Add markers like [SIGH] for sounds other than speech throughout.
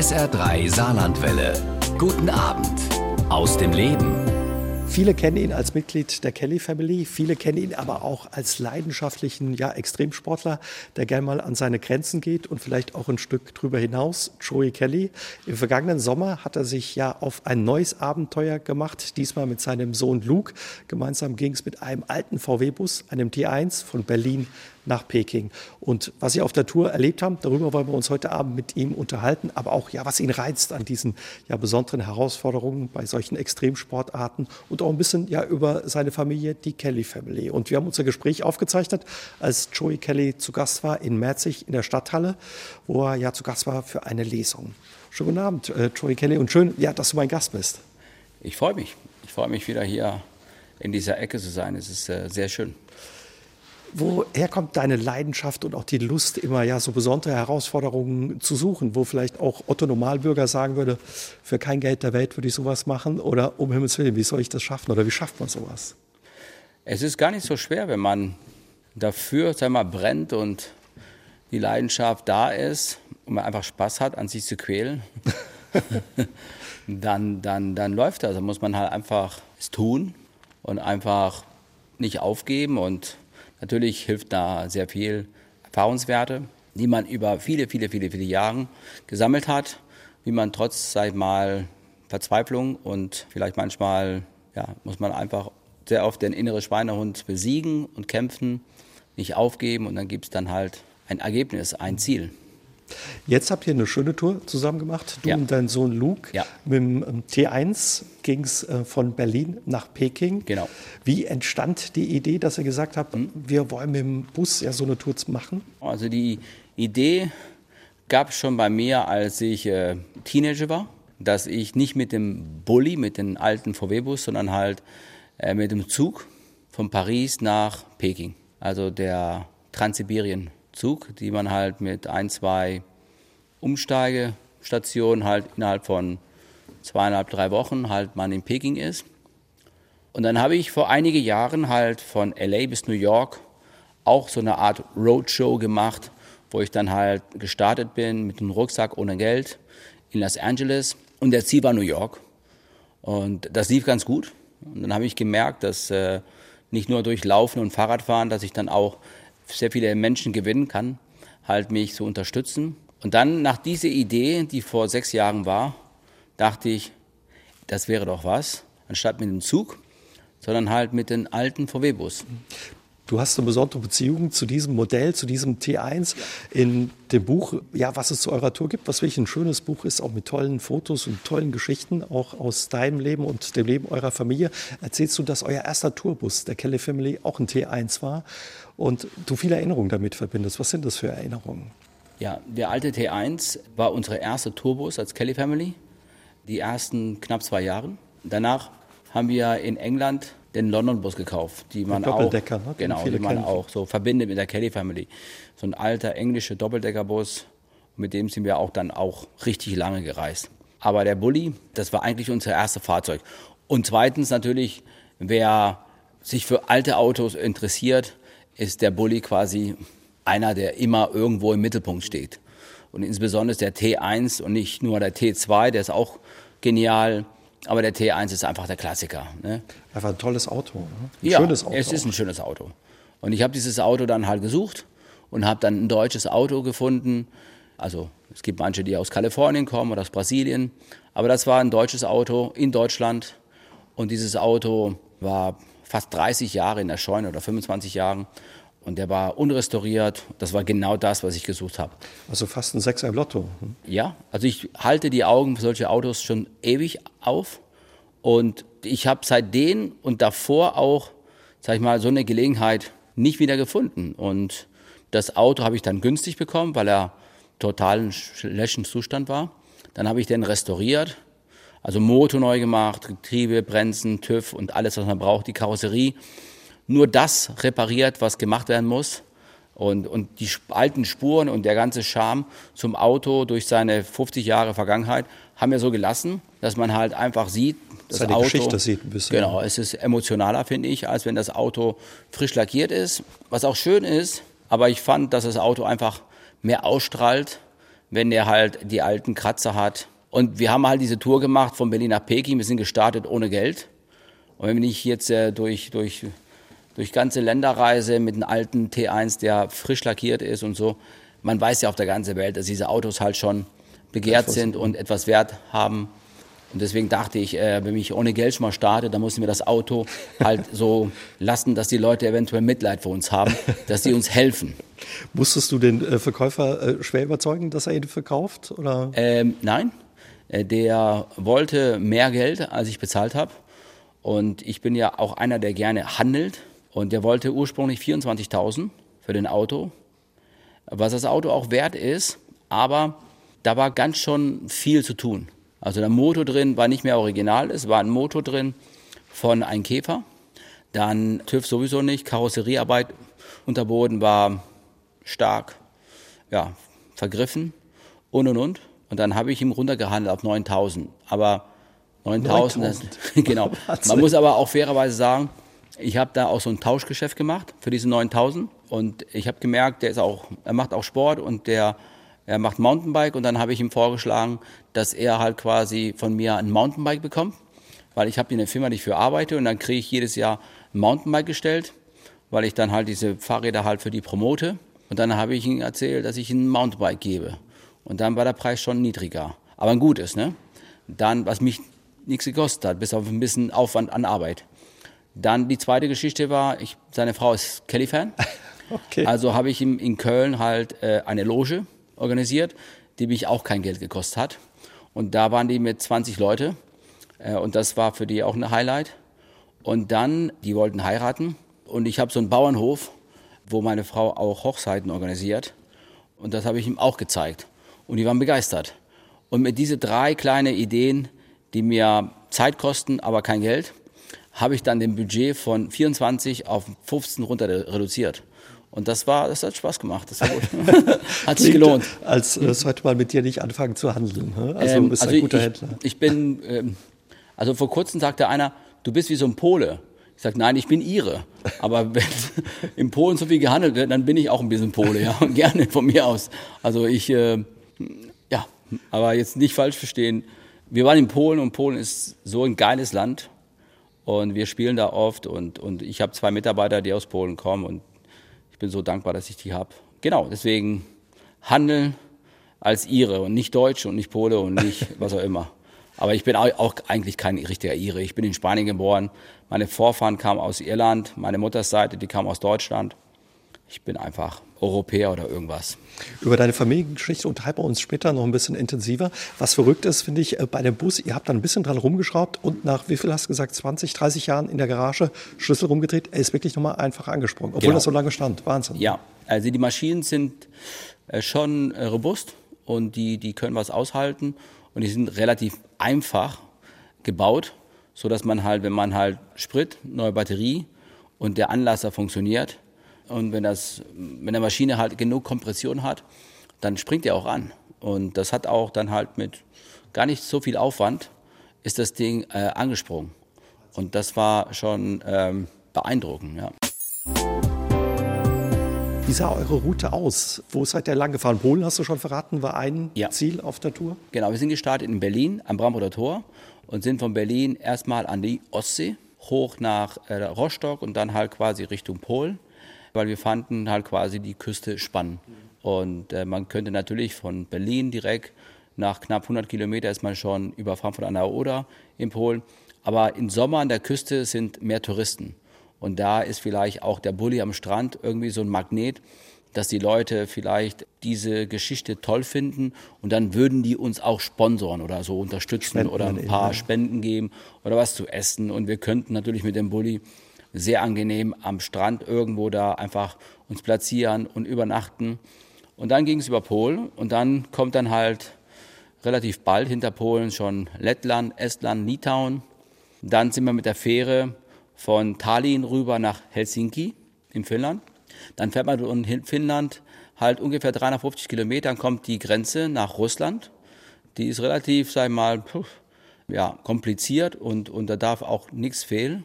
SR3 Saarlandwelle. Guten Abend aus dem Leben. Viele kennen ihn als Mitglied der Kelly Family, viele kennen ihn aber auch als leidenschaftlichen ja, Extremsportler, der gern mal an seine Grenzen geht und vielleicht auch ein Stück drüber hinaus. Joey Kelly. Im vergangenen Sommer hat er sich ja auf ein neues Abenteuer gemacht, diesmal mit seinem Sohn Luke. Gemeinsam ging es mit einem alten VW-Bus, einem T1 von Berlin nach Peking. Und was Sie auf der Tour erlebt haben, darüber wollen wir uns heute Abend mit ihm unterhalten, aber auch, ja, was ihn reizt an diesen ja, besonderen Herausforderungen bei solchen Extremsportarten und auch ein bisschen ja, über seine Familie, die Kelly Family. Und wir haben unser Gespräch aufgezeichnet, als Joey Kelly zu Gast war in Merzig in der Stadthalle, wo er ja zu Gast war für eine Lesung. Schönen guten Abend, äh, Joey Kelly, und schön, ja, dass du mein Gast bist. Ich freue mich. Ich freue mich wieder hier in dieser Ecke zu sein. Es ist äh, sehr schön. Woher kommt deine Leidenschaft und auch die Lust, immer ja so besondere Herausforderungen zu suchen, wo vielleicht auch Otto Normalbürger sagen würde, für kein Geld der Welt würde ich sowas machen oder um Himmels Willen, wie soll ich das schaffen oder wie schafft man sowas? Es ist gar nicht so schwer, wenn man dafür sag mal, brennt und die Leidenschaft da ist und man einfach Spaß hat, an sich zu quälen. [LAUGHS] dann, dann, dann läuft das. Dann muss man halt einfach es tun und einfach nicht aufgeben und Natürlich hilft da sehr viel Erfahrungswerte, die man über viele, viele, viele, viele Jahre gesammelt hat, wie man trotz, sag ich mal, Verzweiflung und vielleicht manchmal, ja, muss man einfach sehr oft den inneren Schweinehund besiegen und kämpfen, nicht aufgeben und dann gibt es dann halt ein Ergebnis, ein Ziel. Jetzt habt ihr eine schöne Tour zusammen gemacht, du ja. und dein Sohn Luke. Ja. Mit dem ähm, T1 ging es äh, von Berlin nach Peking. Genau. Wie entstand die Idee, dass ihr gesagt habt, mhm. wir wollen mit dem Bus ja so eine Tour machen? Also die Idee gab es schon bei mir, als ich äh, Teenager war, dass ich nicht mit dem Bulli, mit dem alten VW-Bus, sondern halt äh, mit dem Zug von Paris nach Peking. Also der Transsibirien Zug, die man halt mit ein, zwei Umsteigestationen halt innerhalb von zweieinhalb, drei Wochen halt man in Peking ist. Und dann habe ich vor einigen Jahren halt von LA bis New York auch so eine Art Roadshow gemacht, wo ich dann halt gestartet bin mit einem Rucksack ohne Geld in Los Angeles und der Ziel war New York. Und das lief ganz gut. Und dann habe ich gemerkt, dass äh, nicht nur durch Laufen und Fahrradfahren, dass ich dann auch sehr viele Menschen gewinnen kann, halt mich zu unterstützen. Und dann nach dieser Idee, die vor sechs Jahren war, dachte ich, das wäre doch was, anstatt mit dem Zug, sondern halt mit dem alten VW-Bus. Du hast eine besondere Beziehung zu diesem Modell, zu diesem T1 in dem Buch, ja, was es zu eurer Tour gibt, was wirklich ein schönes Buch ist, auch mit tollen Fotos und tollen Geschichten, auch aus deinem Leben und dem Leben eurer Familie. Erzählst du, dass euer erster Tourbus, der Kelly Family, auch ein T1 war und du viele Erinnerungen damit verbindest. Was sind das für Erinnerungen? Ja, der alte T1 war unsere erste Tourbus als Kelly Family, die ersten knapp zwei Jahre. Danach haben wir in England den London-Bus gekauft, die man Doppeldecker, auch, ne? genau, die man auch so verbindet mit der Kelly Family. So ein alter englischer Doppeldeckerbus, mit dem sind wir auch dann auch richtig lange gereist. Aber der Bulli, das war eigentlich unser erstes Fahrzeug. Und zweitens natürlich, wer sich für alte Autos interessiert, ist der Bulli quasi einer, der immer irgendwo im Mittelpunkt steht. Und insbesondere der T1 und nicht nur der T2, der ist auch genial. Aber der T1 ist einfach der Klassiker. Ne? Einfach ein tolles Auto. Ne? Ein ja, schönes Auto. Es ist ein schönes Auto. Und ich habe dieses Auto dann halt gesucht und habe dann ein deutsches Auto gefunden. Also es gibt manche, die aus Kalifornien kommen oder aus Brasilien. Aber das war ein deutsches Auto in Deutschland. Und dieses Auto war fast 30 Jahre in der Scheune oder 25 Jahren. Und der war unrestauriert. Das war genau das, was ich gesucht habe. Also fast ein Sechser im Lotto. Hm? Ja, also ich halte die Augen für solche Autos schon ewig auf. Und ich habe seitdem und davor auch, sag ich mal, so eine Gelegenheit nicht wieder gefunden. Und das Auto habe ich dann günstig bekommen, weil er total in schlechten Zustand war. Dann habe ich den restauriert, also Motor neu gemacht, Getriebe, Bremsen, TÜV und alles, was man braucht, die Karosserie nur das repariert, was gemacht werden muss. Und, und die alten Spuren und der ganze Charme zum Auto durch seine 50 Jahre Vergangenheit haben wir so gelassen, dass man halt einfach sieht, das Seine Auto, Geschichte sieht ein bisschen. Genau, es ist emotionaler, finde ich, als wenn das Auto frisch lackiert ist. Was auch schön ist, aber ich fand, dass das Auto einfach mehr ausstrahlt, wenn der halt die alten Kratzer hat. Und wir haben halt diese Tour gemacht von Berlin nach Peking. Wir sind gestartet ohne Geld. Und wenn ich jetzt äh, durch, durch, durch ganze Länder reise mit einem alten T1, der frisch lackiert ist und so, man weiß ja auf der ganzen Welt, dass diese Autos halt schon begehrt sind und etwas Wert haben. Und deswegen dachte ich, äh, wenn ich ohne Geld schon mal starte, dann müssen wir das Auto [LAUGHS] halt so lassen, dass die Leute eventuell Mitleid für uns haben, dass sie uns helfen. Musstest du den äh, Verkäufer äh, schwer überzeugen, dass er ihn verkauft? Oder? Ähm, nein, der wollte mehr Geld, als ich bezahlt habe. Und ich bin ja auch einer, der gerne handelt. Und der wollte ursprünglich 24.000 für den Auto, was das Auto auch wert ist. Aber da war ganz schon viel zu tun. Also der Motor drin war nicht mehr original, es war ein Motor drin von einem Käfer. Dann TÜV sowieso nicht, Karosseriearbeit unter Boden war stark, ja, vergriffen und und und. Und dann habe ich ihm runtergehandelt auf 9000. Aber 9000, 9000. [LAUGHS] genau. [LAUGHS] Man muss aber auch fairerweise sagen, ich habe da auch so ein Tauschgeschäft gemacht für diese 9000 und ich habe gemerkt, der ist auch, er macht auch Sport und der er macht Mountainbike und dann habe ich ihm vorgeschlagen, dass er halt quasi von mir ein Mountainbike bekommt, weil ich habe in der Firma, die ich für arbeite und dann kriege ich jedes Jahr ein Mountainbike gestellt, weil ich dann halt diese Fahrräder halt für die promote und dann habe ich ihm erzählt, dass ich ihm ein Mountainbike gebe und dann war der Preis schon niedriger, aber ein gutes, ne? Dann, was mich nichts gekostet hat, bis auf ein bisschen Aufwand an Arbeit. Dann die zweite Geschichte war, ich, seine Frau ist Kelly-Fan. [LAUGHS] Okay. Also habe ich ihm in Köln halt äh, eine Loge organisiert, die mich auch kein Geld gekostet hat. Und da waren die mit 20 Leute äh, und das war für die auch ein Highlight. Und dann, die wollten heiraten und ich habe so einen Bauernhof, wo meine Frau auch Hochzeiten organisiert und das habe ich ihm auch gezeigt und die waren begeistert. Und mit diese drei kleine Ideen, die mir Zeit kosten, aber kein Geld, habe ich dann den Budget von 24 auf 15 runter reduziert. Und das war, das hat Spaß gemacht. Das war gut. [LAUGHS] hat sich gelohnt. Als äh, sollte man mit dir nicht anfangen zu handeln. Ne? Also ähm, bist also ein guter ich, Händler. Ich bin, ähm, also vor kurzem sagte einer, du bist wie so ein Pole. Ich sage, nein, ich bin Ire. Aber [LAUGHS] wenn in Polen so viel gehandelt wird, dann bin ich auch ein bisschen Pole, ja. Und [LAUGHS] gerne von mir aus. Also ich, äh, ja, aber jetzt nicht falsch verstehen. Wir waren in Polen und Polen ist so ein geiles Land. Und wir spielen da oft und, und ich habe zwei Mitarbeiter, die aus Polen kommen und bin so dankbar, dass ich die habe. Genau, deswegen handeln als Ire und nicht Deutsch und nicht Pole und nicht [LAUGHS] was auch immer. Aber ich bin auch eigentlich kein richtiger Ire. Ich bin in Spanien geboren. Meine Vorfahren kamen aus Irland, meine Mutters Seite, die kam aus Deutschland. Ich bin einfach Europäer oder irgendwas. Über deine Familiengeschichte unterhalten wir uns später noch ein bisschen intensiver. Was verrückt ist, finde ich, äh, bei dem Bus, ihr habt da ein bisschen dran rumgeschraubt und nach, wie viel hast du gesagt, 20, 30 Jahren in der Garage Schlüssel rumgedreht. Er ist wirklich nochmal einfach angesprungen, obwohl genau. das so lange stand. Wahnsinn. Ja, also die Maschinen sind äh, schon äh, robust und die, die können was aushalten und die sind relativ einfach gebaut, sodass man halt, wenn man halt Sprit, neue Batterie und der Anlasser funktioniert, und wenn, das, wenn der Maschine halt genug Kompression hat, dann springt er auch an. Und das hat auch dann halt mit gar nicht so viel Aufwand, ist das Ding äh, angesprungen. Und das war schon ähm, beeindruckend, ja. Wie sah eure Route aus? Wo seid ihr lang gefahren? Polen hast du schon verraten, war ein ja. Ziel auf der Tour? Genau, wir sind gestartet in Berlin am Bramburger Tor und sind von Berlin erstmal an die Ostsee, hoch nach äh, Rostock und dann halt quasi Richtung Polen weil wir fanden halt quasi die Küste spannend. Und äh, man könnte natürlich von Berlin direkt nach knapp 100 Kilometer ist man schon über Frankfurt an der Oder in Polen. Aber im Sommer an der Küste sind mehr Touristen. Und da ist vielleicht auch der Bulli am Strand irgendwie so ein Magnet, dass die Leute vielleicht diese Geschichte toll finden und dann würden die uns auch sponsoren oder so unterstützen Spenden oder ein paar. Spenden geben oder was zu essen. Und wir könnten natürlich mit dem Bulli sehr angenehm am Strand irgendwo da einfach uns platzieren und übernachten. Und dann ging es über Polen und dann kommt dann halt relativ bald hinter Polen schon Lettland, Estland, Litauen. Dann sind wir mit der Fähre von Tallinn rüber nach Helsinki in Finnland. Dann fährt man in Finnland halt ungefähr 350 Kilometer, kommt die Grenze nach Russland. Die ist relativ, sag ich mal, ja, kompliziert und, und da darf auch nichts fehlen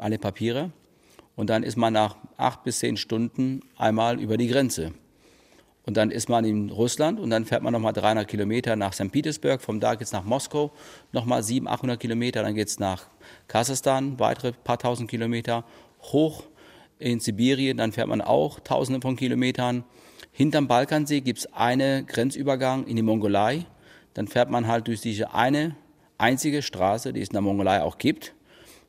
alle Papiere. Und dann ist man nach acht bis zehn Stunden einmal über die Grenze. Und dann ist man in Russland und dann fährt man nochmal 300 Kilometer nach St. Petersburg. Vom da geht es nach Moskau, nochmal 700, 800 Kilometer. Dann geht es nach Kasachstan, weitere paar tausend Kilometer. Hoch in Sibirien, dann fährt man auch tausende von Kilometern. Hinterm Balkansee gibt es einen Grenzübergang in die Mongolei. Dann fährt man halt durch diese eine einzige Straße, die es in der Mongolei auch gibt,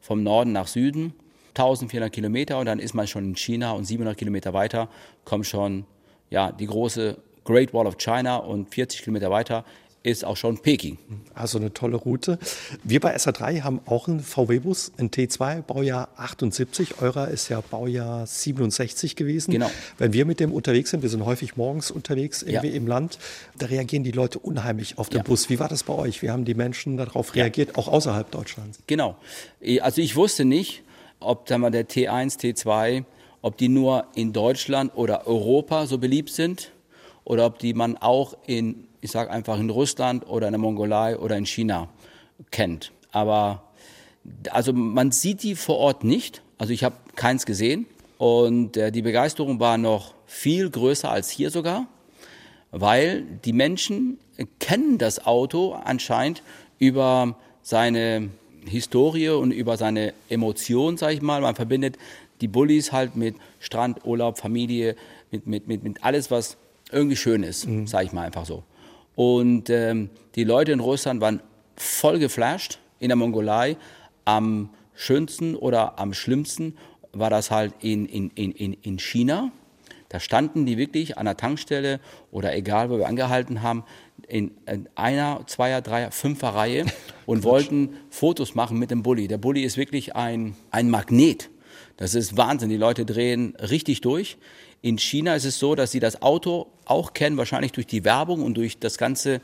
vom Norden nach Süden, 1400 Kilometer und dann ist man schon in China und 700 Kilometer weiter kommt schon ja, die große Great Wall of China und 40 Kilometer weiter ist auch schon Peking. Also eine tolle Route. Wir bei SA3 haben auch einen VW-Bus, ein T2, Baujahr 78. Eurer ist ja Baujahr 67 gewesen. Genau. Wenn wir mit dem unterwegs sind, wir sind häufig morgens unterwegs irgendwie ja. im Land, da reagieren die Leute unheimlich auf den ja. Bus. Wie war das bei euch? Wie haben die Menschen darauf reagiert, ja. auch außerhalb Deutschlands? Genau. Also ich wusste nicht, ob da mal der T1, T2, ob die nur in Deutschland oder Europa so beliebt sind oder ob die man auch in ich sage einfach in Russland oder in der Mongolei oder in China kennt. Aber also man sieht die vor Ort nicht. Also ich habe keins gesehen. Und äh, die Begeisterung war noch viel größer als hier sogar, weil die Menschen kennen das Auto anscheinend über seine Historie und über seine Emotionen, sage ich mal. Man verbindet die Bullies halt mit Strand, Urlaub, Familie, mit, mit, mit, mit alles, was irgendwie schön ist, mhm. sage ich mal einfach so. Und ähm, die Leute in Russland waren voll geflasht. In der Mongolei am schönsten oder am schlimmsten war das halt in, in, in, in China. Da standen die wirklich an der Tankstelle oder egal, wo wir angehalten haben, in einer, zweier, dreier, fünfer Reihe [LAUGHS] und wollten Fotos machen mit dem Bulli. Der Bulli ist wirklich ein, ein Magnet. Das ist Wahnsinn. Die Leute drehen richtig durch. In China ist es so, dass sie das Auto auch kennen, wahrscheinlich durch die Werbung und durch das ganze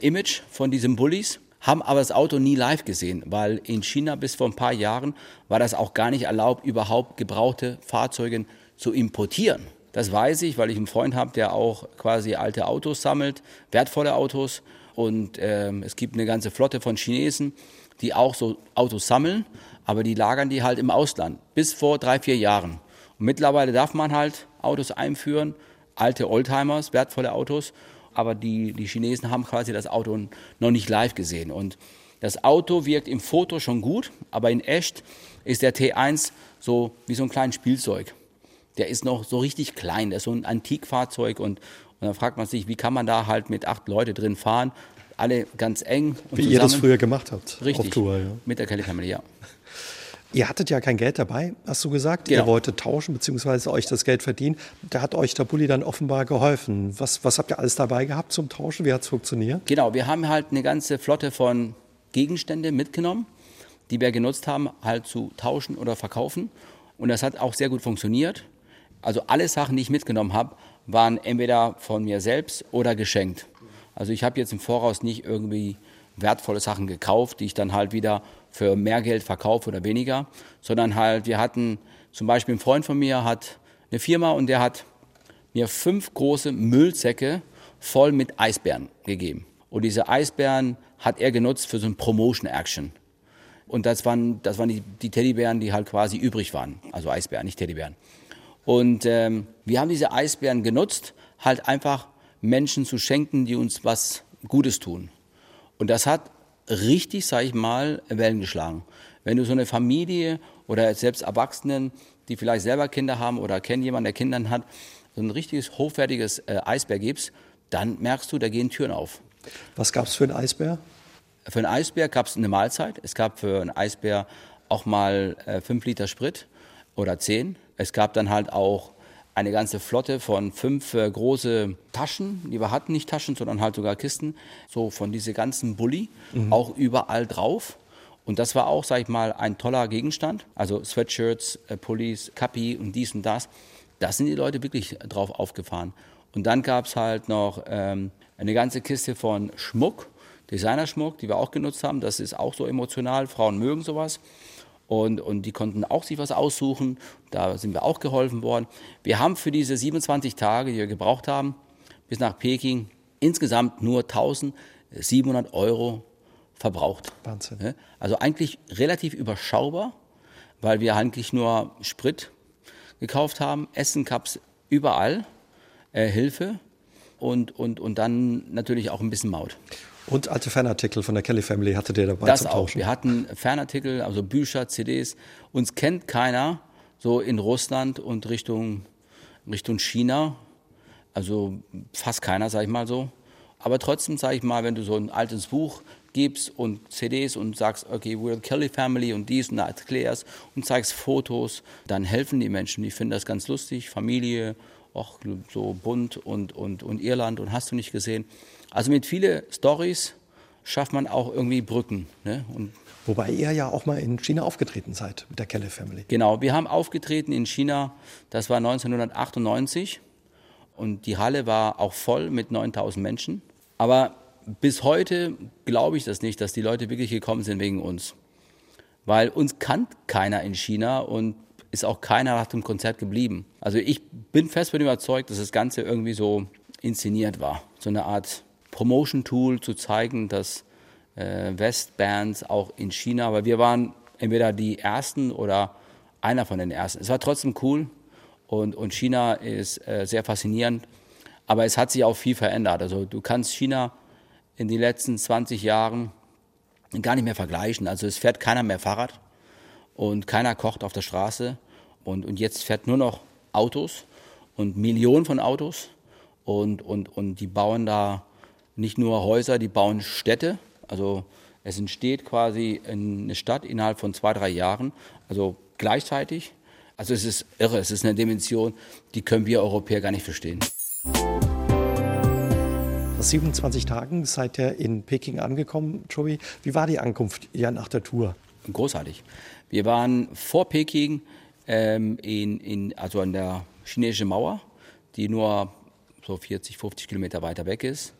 Image von diesen Bullies, haben aber das Auto nie live gesehen, weil in China bis vor ein paar Jahren war das auch gar nicht erlaubt, überhaupt gebrauchte Fahrzeuge zu importieren. Das weiß ich, weil ich einen Freund habe, der auch quasi alte Autos sammelt, wertvolle Autos. Und ähm, es gibt eine ganze Flotte von Chinesen, die auch so Autos sammeln, aber die lagern die halt im Ausland bis vor drei, vier Jahren. Und mittlerweile darf man halt Autos einführen, alte Oldtimers, wertvolle Autos, aber die, die Chinesen haben quasi das Auto noch nicht live gesehen. Und das Auto wirkt im Foto schon gut, aber in echt ist der T1 so wie so ein kleines Spielzeug. Der ist noch so richtig klein, der ist so ein Antikfahrzeug und, und dann fragt man sich, wie kann man da halt mit acht Leute drin fahren, alle ganz eng. Und wie zusammen. ihr das früher gemacht habt. Richtig, auf Tour, ja. mit der Kelly Family, ja. Ihr hattet ja kein Geld dabei, hast du gesagt. Genau. Ihr wolltet tauschen bzw. euch das Geld verdienen. Da hat euch der Bulli dann offenbar geholfen. Was, was habt ihr alles dabei gehabt zum Tauschen? Wie hat es funktioniert? Genau, wir haben halt eine ganze Flotte von Gegenständen mitgenommen, die wir genutzt haben, halt zu tauschen oder verkaufen. Und das hat auch sehr gut funktioniert. Also alle Sachen, die ich mitgenommen habe, waren entweder von mir selbst oder geschenkt. Also ich habe jetzt im Voraus nicht irgendwie wertvolle Sachen gekauft, die ich dann halt wieder für mehr Geld verkaufe oder weniger, sondern halt, wir hatten zum Beispiel ein Freund von mir hat eine Firma und der hat mir fünf große Müllsäcke voll mit Eisbären gegeben. Und diese Eisbären hat er genutzt für so ein Promotion-Action. Und das waren, das waren die, die, Teddybären, die halt quasi übrig waren. Also Eisbären, nicht Teddybären. Und ähm, wir haben diese Eisbären genutzt, halt einfach Menschen zu schenken, die uns was Gutes tun. Und das hat richtig, sag ich mal, Wellen geschlagen. Wenn du so eine Familie oder selbst Erwachsenen, die vielleicht selber Kinder haben oder kennen jemanden, der Kinder hat, so ein richtiges hochwertiges äh, Eisbär gibst, dann merkst du, da gehen Türen auf. Was gab es für einen Eisbär? Für einen Eisbär gab es eine Mahlzeit. Es gab für einen Eisbär auch mal äh, fünf Liter Sprit oder zehn. Es gab dann halt auch eine ganze Flotte von fünf äh, große Taschen, die wir hatten, nicht Taschen, sondern halt sogar Kisten, so von diese ganzen Bulli, mhm. auch überall drauf. Und das war auch, sag ich mal, ein toller Gegenstand. Also Sweatshirts, äh, Pullis, Kappi und dies und das. Da sind die Leute wirklich drauf aufgefahren. Und dann gab es halt noch ähm, eine ganze Kiste von Schmuck, Designerschmuck, die wir auch genutzt haben. Das ist auch so emotional. Frauen mögen sowas und, und die konnten auch sich was aussuchen. Da sind wir auch geholfen worden. Wir haben für diese 27 Tage, die wir gebraucht haben, bis nach Peking insgesamt nur 1700 Euro verbraucht. Wahnsinn. Also eigentlich relativ überschaubar, weil wir eigentlich nur Sprit gekauft haben. Essen gab es überall, äh, Hilfe. und, und, und dann natürlich auch ein bisschen Maut. Und alte Fanartikel von der Kelly Family hatte der dabei Das zum auch. Tauschen. Wir hatten Fanartikel, also Bücher, CDs. Uns kennt keiner so in Russland und Richtung, Richtung China. Also fast keiner, sag ich mal so. Aber trotzdem, sag ich mal, wenn du so ein altes Buch gibst und CDs und sagst, okay, we're the Kelly Family und dies und da erklärst und zeigst Fotos, dann helfen die Menschen. Die finden das ganz lustig. Familie, auch so bunt und, und, und Irland und hast du nicht gesehen. Also mit vielen Stories schafft man auch irgendwie Brücken. Ne? Und Wobei ihr ja auch mal in China aufgetreten seid mit der Kelly Family. Genau, wir haben aufgetreten in China, das war 1998 und die Halle war auch voll mit 9000 Menschen. Aber bis heute glaube ich das nicht, dass die Leute wirklich gekommen sind wegen uns. Weil uns kannt keiner in China und ist auch keiner nach dem Konzert geblieben. Also ich bin fest davon überzeugt, dass das Ganze irgendwie so inszeniert war. So eine Art Promotion-Tool zu zeigen, dass äh, Westbands auch in China, weil wir waren entweder die Ersten oder einer von den Ersten. Es war trotzdem cool und, und China ist äh, sehr faszinierend, aber es hat sich auch viel verändert. Also du kannst China in den letzten 20 Jahren gar nicht mehr vergleichen. Also es fährt keiner mehr Fahrrad und keiner kocht auf der Straße und, und jetzt fährt nur noch Autos und Millionen von Autos und, und, und die bauen da nicht nur Häuser, die bauen Städte. Also es entsteht quasi eine Stadt innerhalb von zwei, drei Jahren, also gleichzeitig. Also es ist irre, es ist eine Dimension, die können wir Europäer gar nicht verstehen. Nach 27 Tagen seid ihr in Peking angekommen, Joey. Wie war die Ankunft ja nach der Tour? Großartig. Wir waren vor Peking ähm, in, in, also an der chinesischen Mauer, die nur so 40, 50 Kilometer weiter weg ist.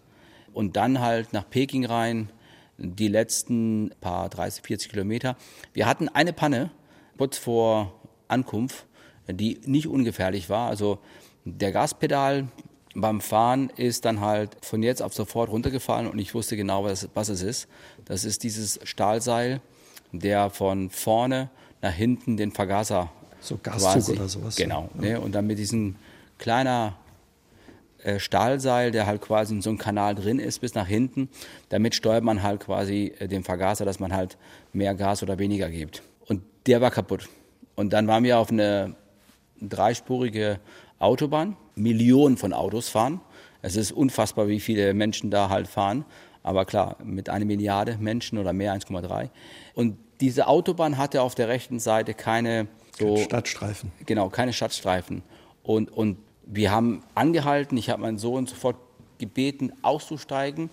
Und dann halt nach Peking rein, die letzten paar 30, 40 Kilometer. Wir hatten eine Panne kurz vor Ankunft, die nicht ungefährlich war. Also der Gaspedal beim Fahren ist dann halt von jetzt auf sofort runtergefallen und ich wusste genau, was, was es ist. Das ist dieses Stahlseil, der von vorne nach hinten den Vergaser So Gaszug quasi, oder sowas. Genau. Ne? Und dann mit diesem kleiner Stahlseil, der halt quasi in so einem Kanal drin ist, bis nach hinten. Damit steuert man halt quasi äh, den Vergaser, dass man halt mehr Gas oder weniger gibt. Und der war kaputt. Und dann waren wir auf eine dreispurige Autobahn. Millionen von Autos fahren. Es ist unfassbar, wie viele Menschen da halt fahren. Aber klar, mit einer Milliarde Menschen oder mehr, 1,3. Und diese Autobahn hatte auf der rechten Seite keine so Stadtstreifen. Genau, keine Stadtstreifen. Und, und wir haben angehalten, ich habe meinen Sohn sofort gebeten, auszusteigen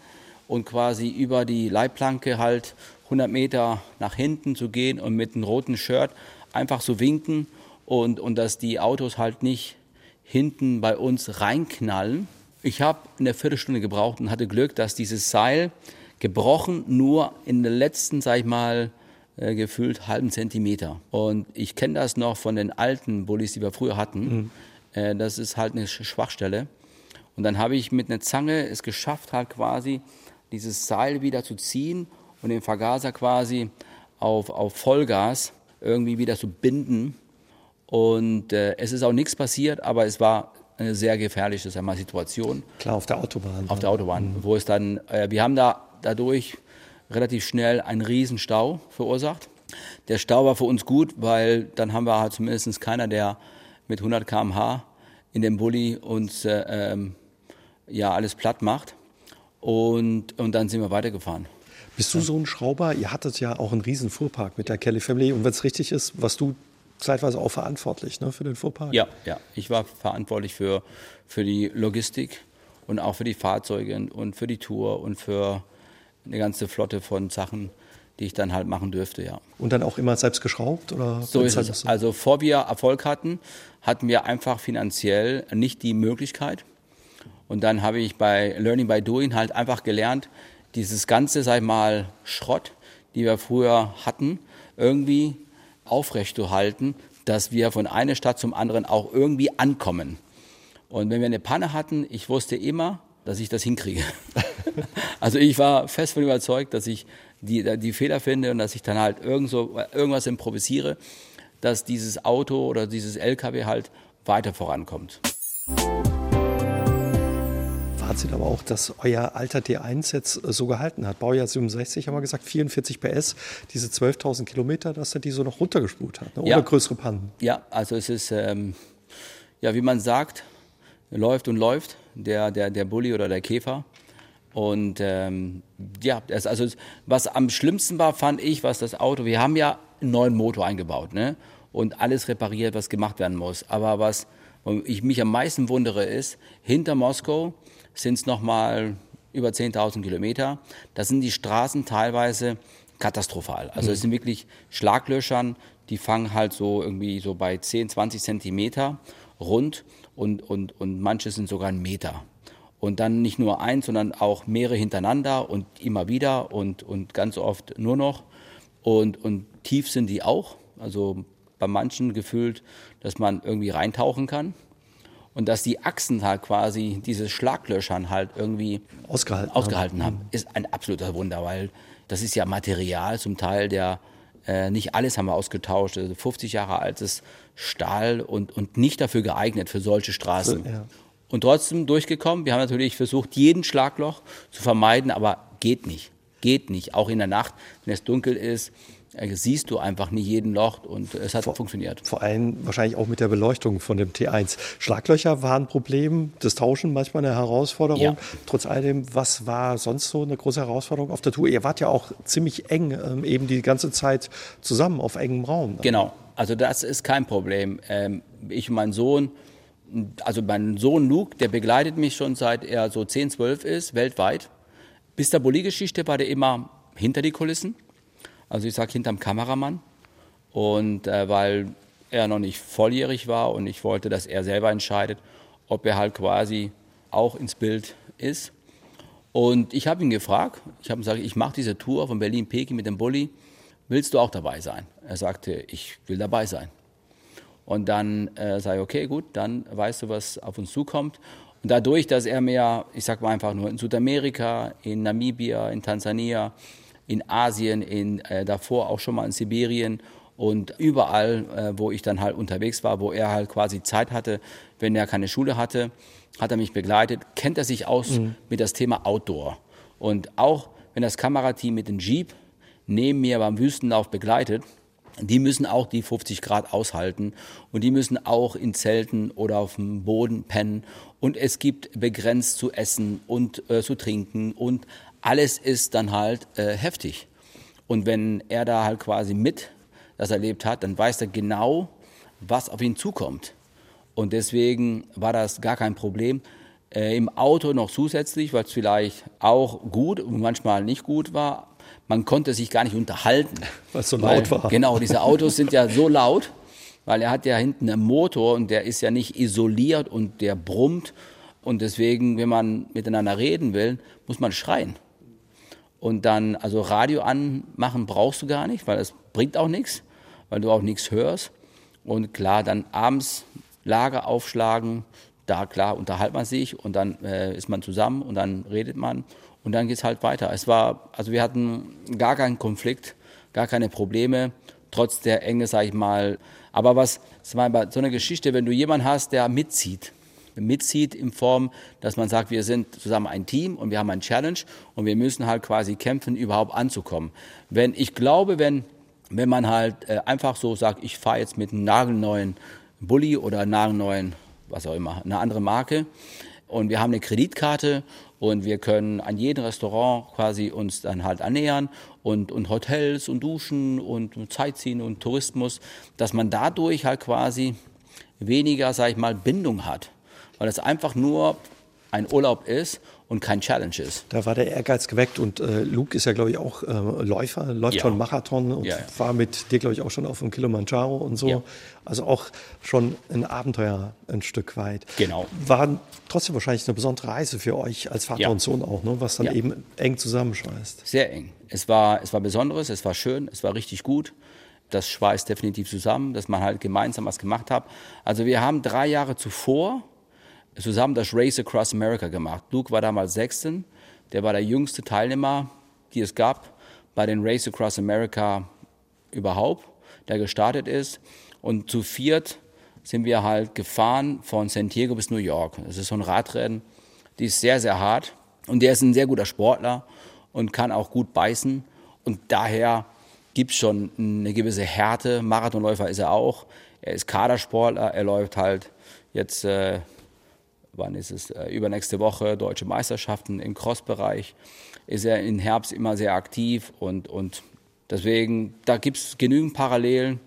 und quasi über die Leitplanke halt 100 Meter nach hinten zu gehen und mit einem roten Shirt einfach so winken und, und dass die Autos halt nicht hinten bei uns reinknallen. Ich habe eine Viertelstunde gebraucht und hatte Glück, dass dieses Seil gebrochen nur in der letzten, sag ich mal, äh, gefühlt halben Zentimeter. Und ich kenne das noch von den alten Bullis, die wir früher hatten. Mhm. Äh, das ist halt eine Schwachstelle. Und dann habe ich mit einer Zange es geschafft, halt quasi dieses Seil wieder zu ziehen und den Vergaser quasi auf, auf Vollgas irgendwie wieder zu binden. Und äh, es ist auch nichts passiert, aber es war eine sehr gefährliche sag mal, Situation. Klar, auf der Autobahn. Auf der Autobahn, mhm. wo es dann, äh, wir haben da dadurch relativ schnell einen riesen Stau verursacht. Der Stau war für uns gut, weil dann haben wir halt zumindest keiner, der mit 100 km/h in dem Bulli uns äh, ähm, ja alles platt macht. Und, und dann sind wir weitergefahren. Bist du so ein Schrauber? Ihr hattet ja auch einen riesen Fuhrpark mit der Kelly Family. Und wenn es richtig ist, was du zeitweise auch verantwortlich ne, für den Fuhrpark? Ja, ja. Ich war verantwortlich für, für die Logistik und auch für die Fahrzeuge und für die Tour und für eine ganze Flotte von Sachen, die ich dann halt machen dürfte, ja. Und dann auch immer selbst geschraubt? Oder so ist es. So? Also, bevor wir Erfolg hatten, hatten wir einfach finanziell nicht die Möglichkeit. Und dann habe ich bei Learning by Doing halt einfach gelernt, dieses ganze, sag ich mal, Schrott, die wir früher hatten, irgendwie aufrechtzuerhalten, dass wir von einer Stadt zum anderen auch irgendwie ankommen. Und wenn wir eine Panne hatten, ich wusste immer, dass ich das hinkriege. [LAUGHS] [LAUGHS] also ich war fest von überzeugt, dass ich die, die Fehler finde und dass ich dann halt irgend so, irgendwas improvisiere, dass dieses Auto oder dieses LKW halt weiter vorankommt. Fazit aber auch, dass euer alter T1 jetzt so gehalten hat. Baujahr 67 haben wir gesagt, 44 PS, diese 12.000 Kilometer, dass er die so noch runtergespult hat, ne? oder Ja. größere Pannen. Ja, also es ist, ähm, ja, wie man sagt, läuft und läuft, der, der, der Bulli oder der Käfer. Und ähm, ja, das, also was am schlimmsten war, fand ich, was das Auto, wir haben ja einen neuen Motor eingebaut, ne? Und alles repariert, was gemacht werden muss. Aber was ich mich am meisten wundere, ist, hinter Moskau sind es nochmal über 10.000 Kilometer. Da sind die Straßen teilweise katastrophal. Also es sind wirklich Schlaglöchern, die fangen halt so irgendwie so bei 10, 20 Zentimeter rund und, und, und manche sind sogar einen Meter. Und dann nicht nur eins, sondern auch mehrere hintereinander und immer wieder und, und ganz oft nur noch. Und, und tief sind die auch. Also bei manchen gefühlt, dass man irgendwie reintauchen kann. Und dass die Achsen halt quasi diese Schlaglöchern halt irgendwie Ausgehalten haben. ausgehalten haben, ist ein absoluter Wunder, weil das ist ja Material zum Teil, der äh, nicht alles haben wir ausgetauscht, also 50 Jahre altes Stahl und, und nicht dafür geeignet für solche Straßen. Ja. Und trotzdem durchgekommen. Wir haben natürlich versucht, jeden Schlagloch zu vermeiden, aber geht nicht. Geht nicht. Auch in der Nacht, wenn es dunkel ist, äh, siehst du einfach nicht jeden Loch und es hat funktioniert. Vor allem wahrscheinlich auch mit der Beleuchtung von dem T1. Schlaglöcher waren ein Problem, das Tauschen manchmal eine Herausforderung. Ja. Trotz alledem, was war sonst so eine große Herausforderung auf der Tour? Ihr wart ja auch ziemlich eng, ähm, eben die ganze Zeit zusammen auf engem Raum. Genau, also das ist kein Problem. Ähm, ich und mein Sohn, also mein Sohn Luke, der begleitet mich schon seit er so 10, 12 ist, weltweit. Bis der Bulli-Geschichte war der immer hinter die Kulissen. Also ich sag hinterm Kameramann. Und äh, weil er noch nicht volljährig war und ich wollte, dass er selber entscheidet, ob er halt quasi auch ins Bild ist. Und ich habe ihn gefragt, ich habe gesagt, ich mache diese Tour von Berlin-Peking mit dem Bulli, willst du auch dabei sein? Er sagte, ich will dabei sein. Und dann äh, sage ich, okay, gut, dann weißt du, was auf uns zukommt. Und dadurch, dass er mir, ich sag mal einfach nur in Südamerika, in Namibia, in Tansania, in Asien, in, äh, davor auch schon mal in Sibirien und überall, äh, wo ich dann halt unterwegs war, wo er halt quasi Zeit hatte, wenn er keine Schule hatte, hat er mich begleitet, kennt er sich aus mit das Thema Outdoor. Und auch wenn das Kamerateam mit dem Jeep neben mir beim Wüstenlauf begleitet, die müssen auch die 50 Grad aushalten und die müssen auch in Zelten oder auf dem Boden pennen und es gibt begrenzt zu essen und äh, zu trinken und alles ist dann halt äh, heftig. Und wenn er da halt quasi mit das erlebt hat, dann weiß er genau, was auf ihn zukommt. Und deswegen war das gar kein Problem. Äh, Im Auto noch zusätzlich, weil es vielleicht auch gut und manchmal nicht gut war. Man konnte sich gar nicht unterhalten. Weil es so Weil, laut war. Genau, diese Autos sind ja so laut, weil er hat ja hinten einen Motor und der ist ja nicht isoliert und der brummt. Und deswegen, wenn man miteinander reden will, muss man schreien. Und dann, also Radio anmachen brauchst du gar nicht, weil das bringt auch nichts, weil du auch nichts hörst. Und klar, dann abends Lager aufschlagen, da klar unterhält man sich und dann äh, ist man zusammen und dann redet man und dann geht's halt weiter. Es war, also wir hatten gar keinen Konflikt, gar keine Probleme, trotz der Enge, sag ich mal. Aber was, war bei so einer Geschichte, wenn du jemanden hast, der mitzieht, mitzieht in Form, dass man sagt, wir sind zusammen ein Team und wir haben ein Challenge und wir müssen halt quasi kämpfen, überhaupt anzukommen. Wenn ich glaube, wenn wenn man halt äh, einfach so sagt, ich fahre jetzt mit einem nagelneuen Bulli oder nagelneuen, was auch immer, eine andere Marke und wir haben eine Kreditkarte und wir können an jedem Restaurant quasi uns dann halt annähern und, und Hotels und Duschen und Sightseeing und Tourismus, dass man dadurch halt quasi weniger, sag ich mal, Bindung hat, weil es einfach nur ein Urlaub ist und kein Challenge ist. Da war der Ehrgeiz geweckt und äh, Luke ist ja, glaube ich, auch äh, Läufer, läuft Ja. schon Marathon und Ja, ja. war mit dir, glaube ich, auch schon auf dem Kilimanjaro und so. Also auch schon ein Abenteuer ein Stück weit. Genau. War trotzdem wahrscheinlich eine besondere Reise für euch als Vater und Sohn auch, ne? was dann eben eng zusammenschweißt. Sehr eng. Es war, es war Besonderes, es war schön, es war richtig gut. Das schweißt definitiv zusammen, dass man halt gemeinsam was gemacht hat. Also wir haben drei Jahre zuvor zusammen das Race Across America gemacht. Luke war damals 16, der war der jüngste Teilnehmer, die es gab bei den Race Across America überhaupt, der gestartet ist. Und zu viert sind wir halt gefahren von San Diego bis New York. Das ist so ein Radrennen Die ist sehr, sehr hart. Und der ist ein sehr guter Sportler und kann auch gut beißen. Und daher gibt es schon eine gewisse Härte. Marathonläufer ist er auch. Er ist Kadersportler. Er läuft halt jetzt, äh, wann ist es, äh, übernächste Woche deutsche Meisterschaften im Crossbereich. Ist er im Herbst immer sehr aktiv und, und deswegen, da gibt es genügend Parallelen,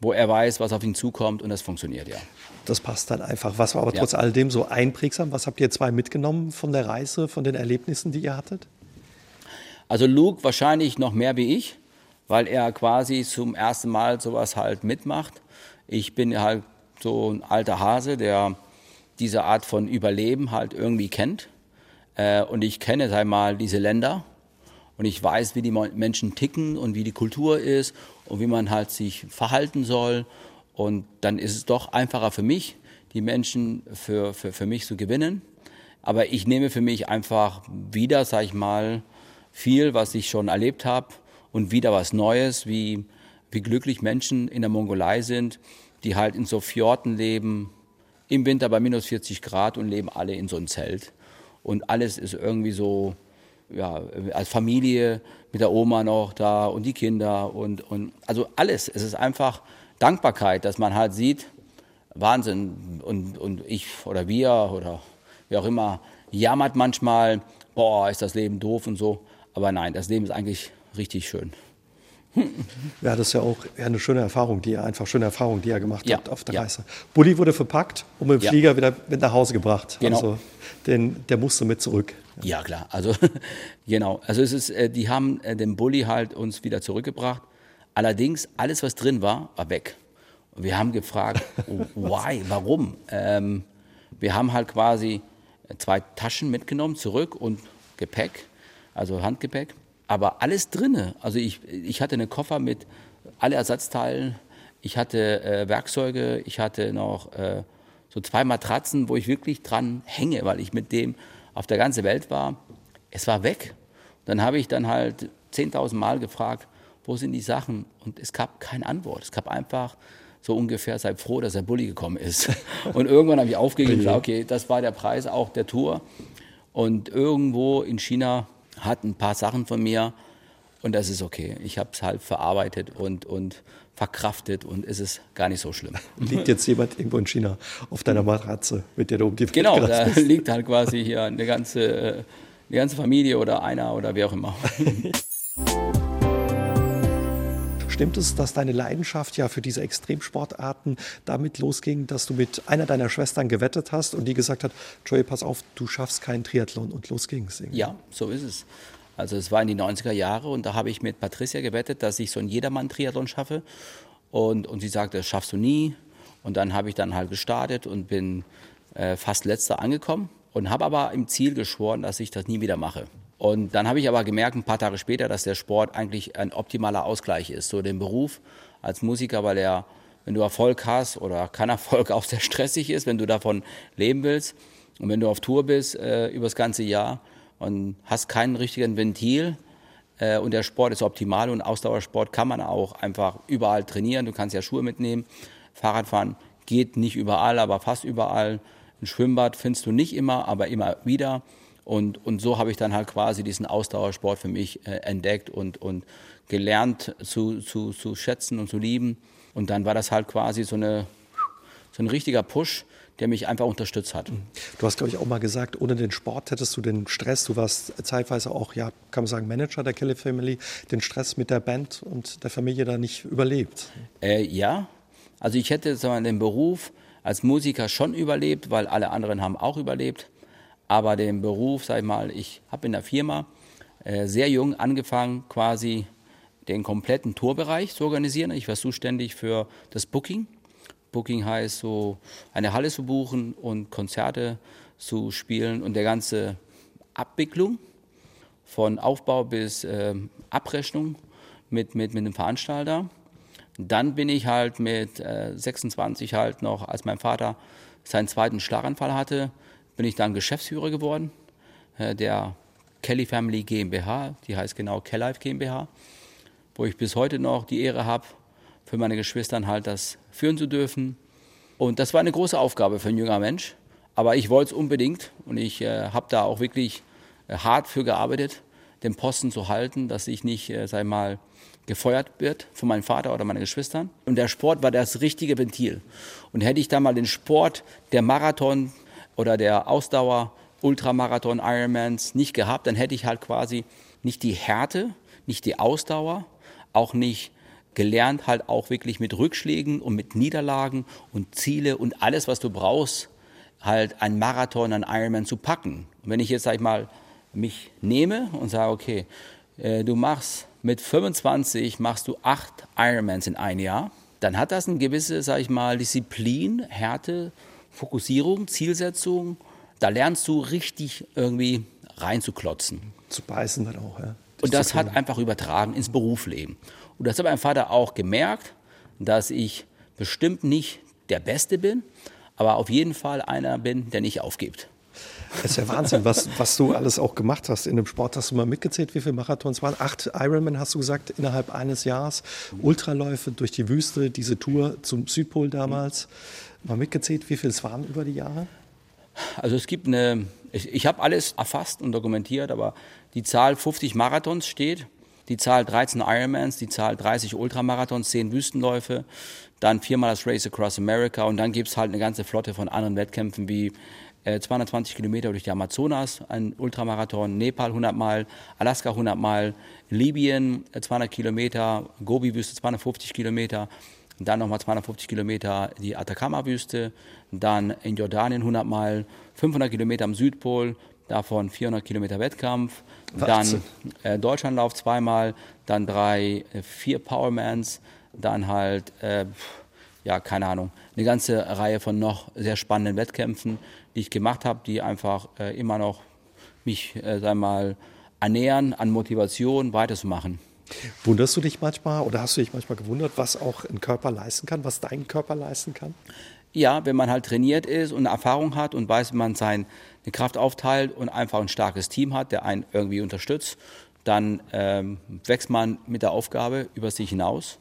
wo er weiß, was auf ihn zukommt und das funktioniert ja. Das passt dann einfach. Was war aber ja. trotz alledem so einprägsam? Was habt ihr zwei mitgenommen von der Reise, von den Erlebnissen, die ihr hattet? Also Luke wahrscheinlich noch mehr wie ich, weil er quasi zum ersten Mal sowas halt mitmacht. Ich bin halt so ein alter Hase, der diese Art von Überleben halt irgendwie kennt. Äh, und ich kenne, sag mal, diese Länder und ich weiß, wie die Menschen ticken und wie die Kultur ist und wie man halt sich verhalten soll. Und dann ist es doch einfacher für mich, die Menschen für, für, für mich zu gewinnen. Aber ich nehme für mich einfach wieder, sag ich mal, viel, was ich schon erlebt habe und wieder was Neues, wie, wie glücklich Menschen in der Mongolei sind, die halt in so Fjorden leben, im Winter bei minus 40 Grad und leben alle in so einem Zelt. Und alles ist irgendwie so, ja, als Familie mit der Oma noch da und die Kinder und, und also alles. Es ist einfach Dankbarkeit, dass man halt sieht, Wahnsinn. Und, und ich oder wir oder wer auch immer jammert manchmal, boah, ist das Leben doof und so. Aber nein, das Leben ist eigentlich richtig schön. [LAUGHS] Ja, das ist ja auch eine schöne Erfahrung, die ihr einfach schöne Erfahrung, die ihr gemacht ja, habt auf der ja. Reise. Bulli wurde verpackt und mit dem ja. Flieger wieder mit nach Hause gebracht. Genau. Also den, der musste mit zurück. Ja, klar. Also [LAUGHS] genau. Also es ist, äh, die haben äh, den Bulli halt uns wieder zurückgebracht. Allerdings, alles, was drin war, war weg. Und wir haben gefragt, [LAUGHS] why, warum? Ähm, wir haben halt quasi zwei Taschen mitgenommen, zurück und Gepäck, also Handgepäck. Aber alles drinne. Also ich, ich hatte einen Koffer mit alle Ersatzteilen. Ich hatte äh, Werkzeuge, ich hatte noch äh, so zwei Matratzen, wo ich wirklich dran hänge, weil ich mit dem auf der ganzen Welt war. Es war weg. Dann habe ich dann halt 10.000 Mal gefragt, wo sind die Sachen? Und es gab keine Antwort. Es gab einfach so ungefähr, sei froh, dass der Bulli gekommen ist. [LAUGHS] Und irgendwann habe ich aufgegeben okay, das war der Preis auch der Tour. Und irgendwo in China hat ein paar Sachen von mir und das ist okay. Ich habe es halt verarbeitet und, und verkraftet und es ist gar nicht so schlimm. [LAUGHS] Liegt jetzt jemand irgendwo in China auf deiner Matratze, mit der du um die Welt Genau, da liegt halt quasi hier eine ganze, eine ganze Familie oder einer oder wer auch immer. [LAUGHS] Stimmt es, dass deine Leidenschaft ja für diese Extremsportarten damit losging, dass du mit einer deiner Schwestern gewettet hast und die gesagt hat, Joey, pass auf, du schaffst keinen Triathlon und los ging's? Irgendwie. Ja, so ist es. Also es war in die 90er Jahre und da habe ich mit Patricia gewettet, dass ich so einen Jedermann-Triathlon schaffe. Und, und sie sagte, das schaffst du nie. Und dann habe ich dann halt gestartet und bin äh, fast letzter angekommen und habe aber im Ziel geschworen, dass ich das nie wieder mache. Und dann habe ich aber gemerkt, ein paar Tage später, dass der Sport eigentlich ein optimaler Ausgleich ist. So den Beruf als Musiker, weil er, wenn du Erfolg hast oder kein [LAUGHS] Erfolg auch sehr stressig ist, wenn du davon leben willst und wenn du auf Tour bist äh, über das ganze Jahr, und hast keinen richtigen Ventil. Äh, und der Sport ist optimal und Ausdauersport kann man auch einfach überall trainieren. Du kannst ja Schuhe mitnehmen. Fahrradfahren geht nicht überall, aber fast überall. Ein Schwimmbad findest du nicht immer, aber immer wieder. Und, und so habe ich dann halt quasi diesen Ausdauersport für mich äh, entdeckt und, und gelernt zu, zu, zu schätzen und zu lieben. Und dann war das halt quasi so, eine, so ein richtiger Push, der mich einfach unterstützt hat. Du hast, glaube ich, auch mal gesagt, ohne den Sport hättest du den Stress, du warst zeitweise auch, ja, kann man sagen, Manager der Kelly Family, den Stress mit der Band und der Familie da nicht überlebt. Äh, ja, also ich hätte sagen wir, den Beruf als Musiker schon überlebt, weil alle anderen haben auch überlebt. Aber den Beruf, sag ich mal, ich habe in der Firma äh, sehr jung angefangen, quasi den kompletten Tourbereich zu organisieren. Ich war zuständig für das Booking Booking heißt so eine Halle zu buchen und Konzerte zu spielen und der ganze Abwicklung von Aufbau bis äh, Abrechnung mit, mit, mit dem Veranstalter. Dann bin ich halt mit äh, 26 halt noch, als mein Vater seinen zweiten Schlaganfall hatte, bin ich dann Geschäftsführer geworden äh, der Kelly Family GmbH, die heißt genau Kellife GmbH, wo ich bis heute noch die Ehre habe, für meine Geschwistern halt das führen zu dürfen. Und das war eine große Aufgabe für ein junger Mensch. Aber ich wollte es unbedingt und ich äh, habe da auch wirklich äh, hart für gearbeitet, den Posten zu halten, dass ich nicht, äh, sag mal, gefeuert wird von meinem Vater oder meinen Geschwistern. Und der Sport war das richtige Ventil. Und hätte ich da mal den Sport der Marathon oder der Ausdauer, Ultramarathon, Ironmans nicht gehabt, dann hätte ich halt quasi nicht die Härte, nicht die Ausdauer, auch nicht gelernt, halt auch wirklich mit Rückschlägen und mit Niederlagen und Ziele und alles, was du brauchst, halt ein Marathon, ein Ironman zu packen. Und wenn ich jetzt, sag ich mal, mich nehme und sage, okay, äh, du machst mit 25 machst du acht Ironmans in einem Jahr, dann hat das eine gewisse, sag ich mal, Disziplin, Härte, Fokussierung, Zielsetzung. Da lernst du richtig irgendwie reinzuklotzen. Zu beißen dann auch, ja. Und das hat einfach übertragen ins Berufsleben. Und das hat mein Vater auch gemerkt, dass ich bestimmt nicht der Beste bin, aber auf jeden Fall einer bin, der nicht aufgibt. Das ist ja Wahnsinn, was, was du alles auch gemacht hast in dem Sport. Hast du mal mitgezählt, wie viele Marathons waren? Acht Ironman hast du gesagt, innerhalb eines Jahres. Ultraläufe durch die Wüste, diese Tour zum Südpol damals. Mal mitgezählt, wie viele es waren über die Jahre? Also es gibt eine, ich, ich habe alles erfasst und dokumentiert, aber die Zahl 50 Marathons steht, die Zahl 13 Ironmans, die Zahl 30 Ultramarathons, 10 Wüstenläufe, dann viermal das Race Across America und dann gibt es halt eine ganze Flotte von anderen Wettkämpfen wie 220 äh, Kilometer durch die Amazonas, ein Ultramarathon, Nepal 100 Mal, Alaska 100 Mal, Libyen 200 äh, Kilometer, Gobi-Wüste 250 Kilometer, dann nochmal 250 Kilometer die Atacama-Wüste, dann in Jordanien 100 Mal, 500 Kilometer am Südpol, davon 400 Kilometer Wettkampf, dann äh, Deutschlandlauf zweimal, dann drei, äh, vier Powermans, dann halt, äh, ja, keine Ahnung, eine ganze Reihe von noch sehr spannenden Wettkämpfen, die ich gemacht habe, die einfach äh, immer noch mich, äh, sag mal, ernähren an Motivation weiterzumachen. Wunderst du dich manchmal oder hast du dich manchmal gewundert, was auch ein Körper leisten kann, was dein Körper leisten kann? Ja, wenn man halt trainiert ist und Erfahrung hat und weiß, wie man seine Kraft aufteilt und einfach ein starkes Team hat, der einen irgendwie unterstützt, dann ähm, wächst man mit der Aufgabe über sich hinaus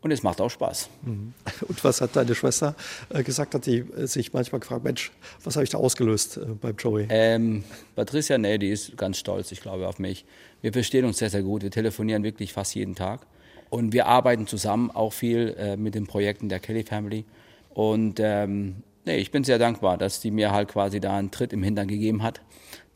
und es macht auch Spaß. Mhm. [LAUGHS] Und was hat deine Schwester äh, gesagt? Hat sie äh, sich manchmal gefragt, Mensch, was habe ich da ausgelöst äh, beim Joey? Ähm, Patricia, nee, die ist ganz stolz, ich glaube, auf mich. Wir verstehen uns sehr, sehr gut. Wir telefonieren wirklich fast jeden Tag. Und wir arbeiten zusammen auch viel äh, mit den Projekten der Kelly Family. Und ähm, nee, ich bin sehr dankbar, dass die mir halt quasi da einen Tritt im Hintern gegeben hat.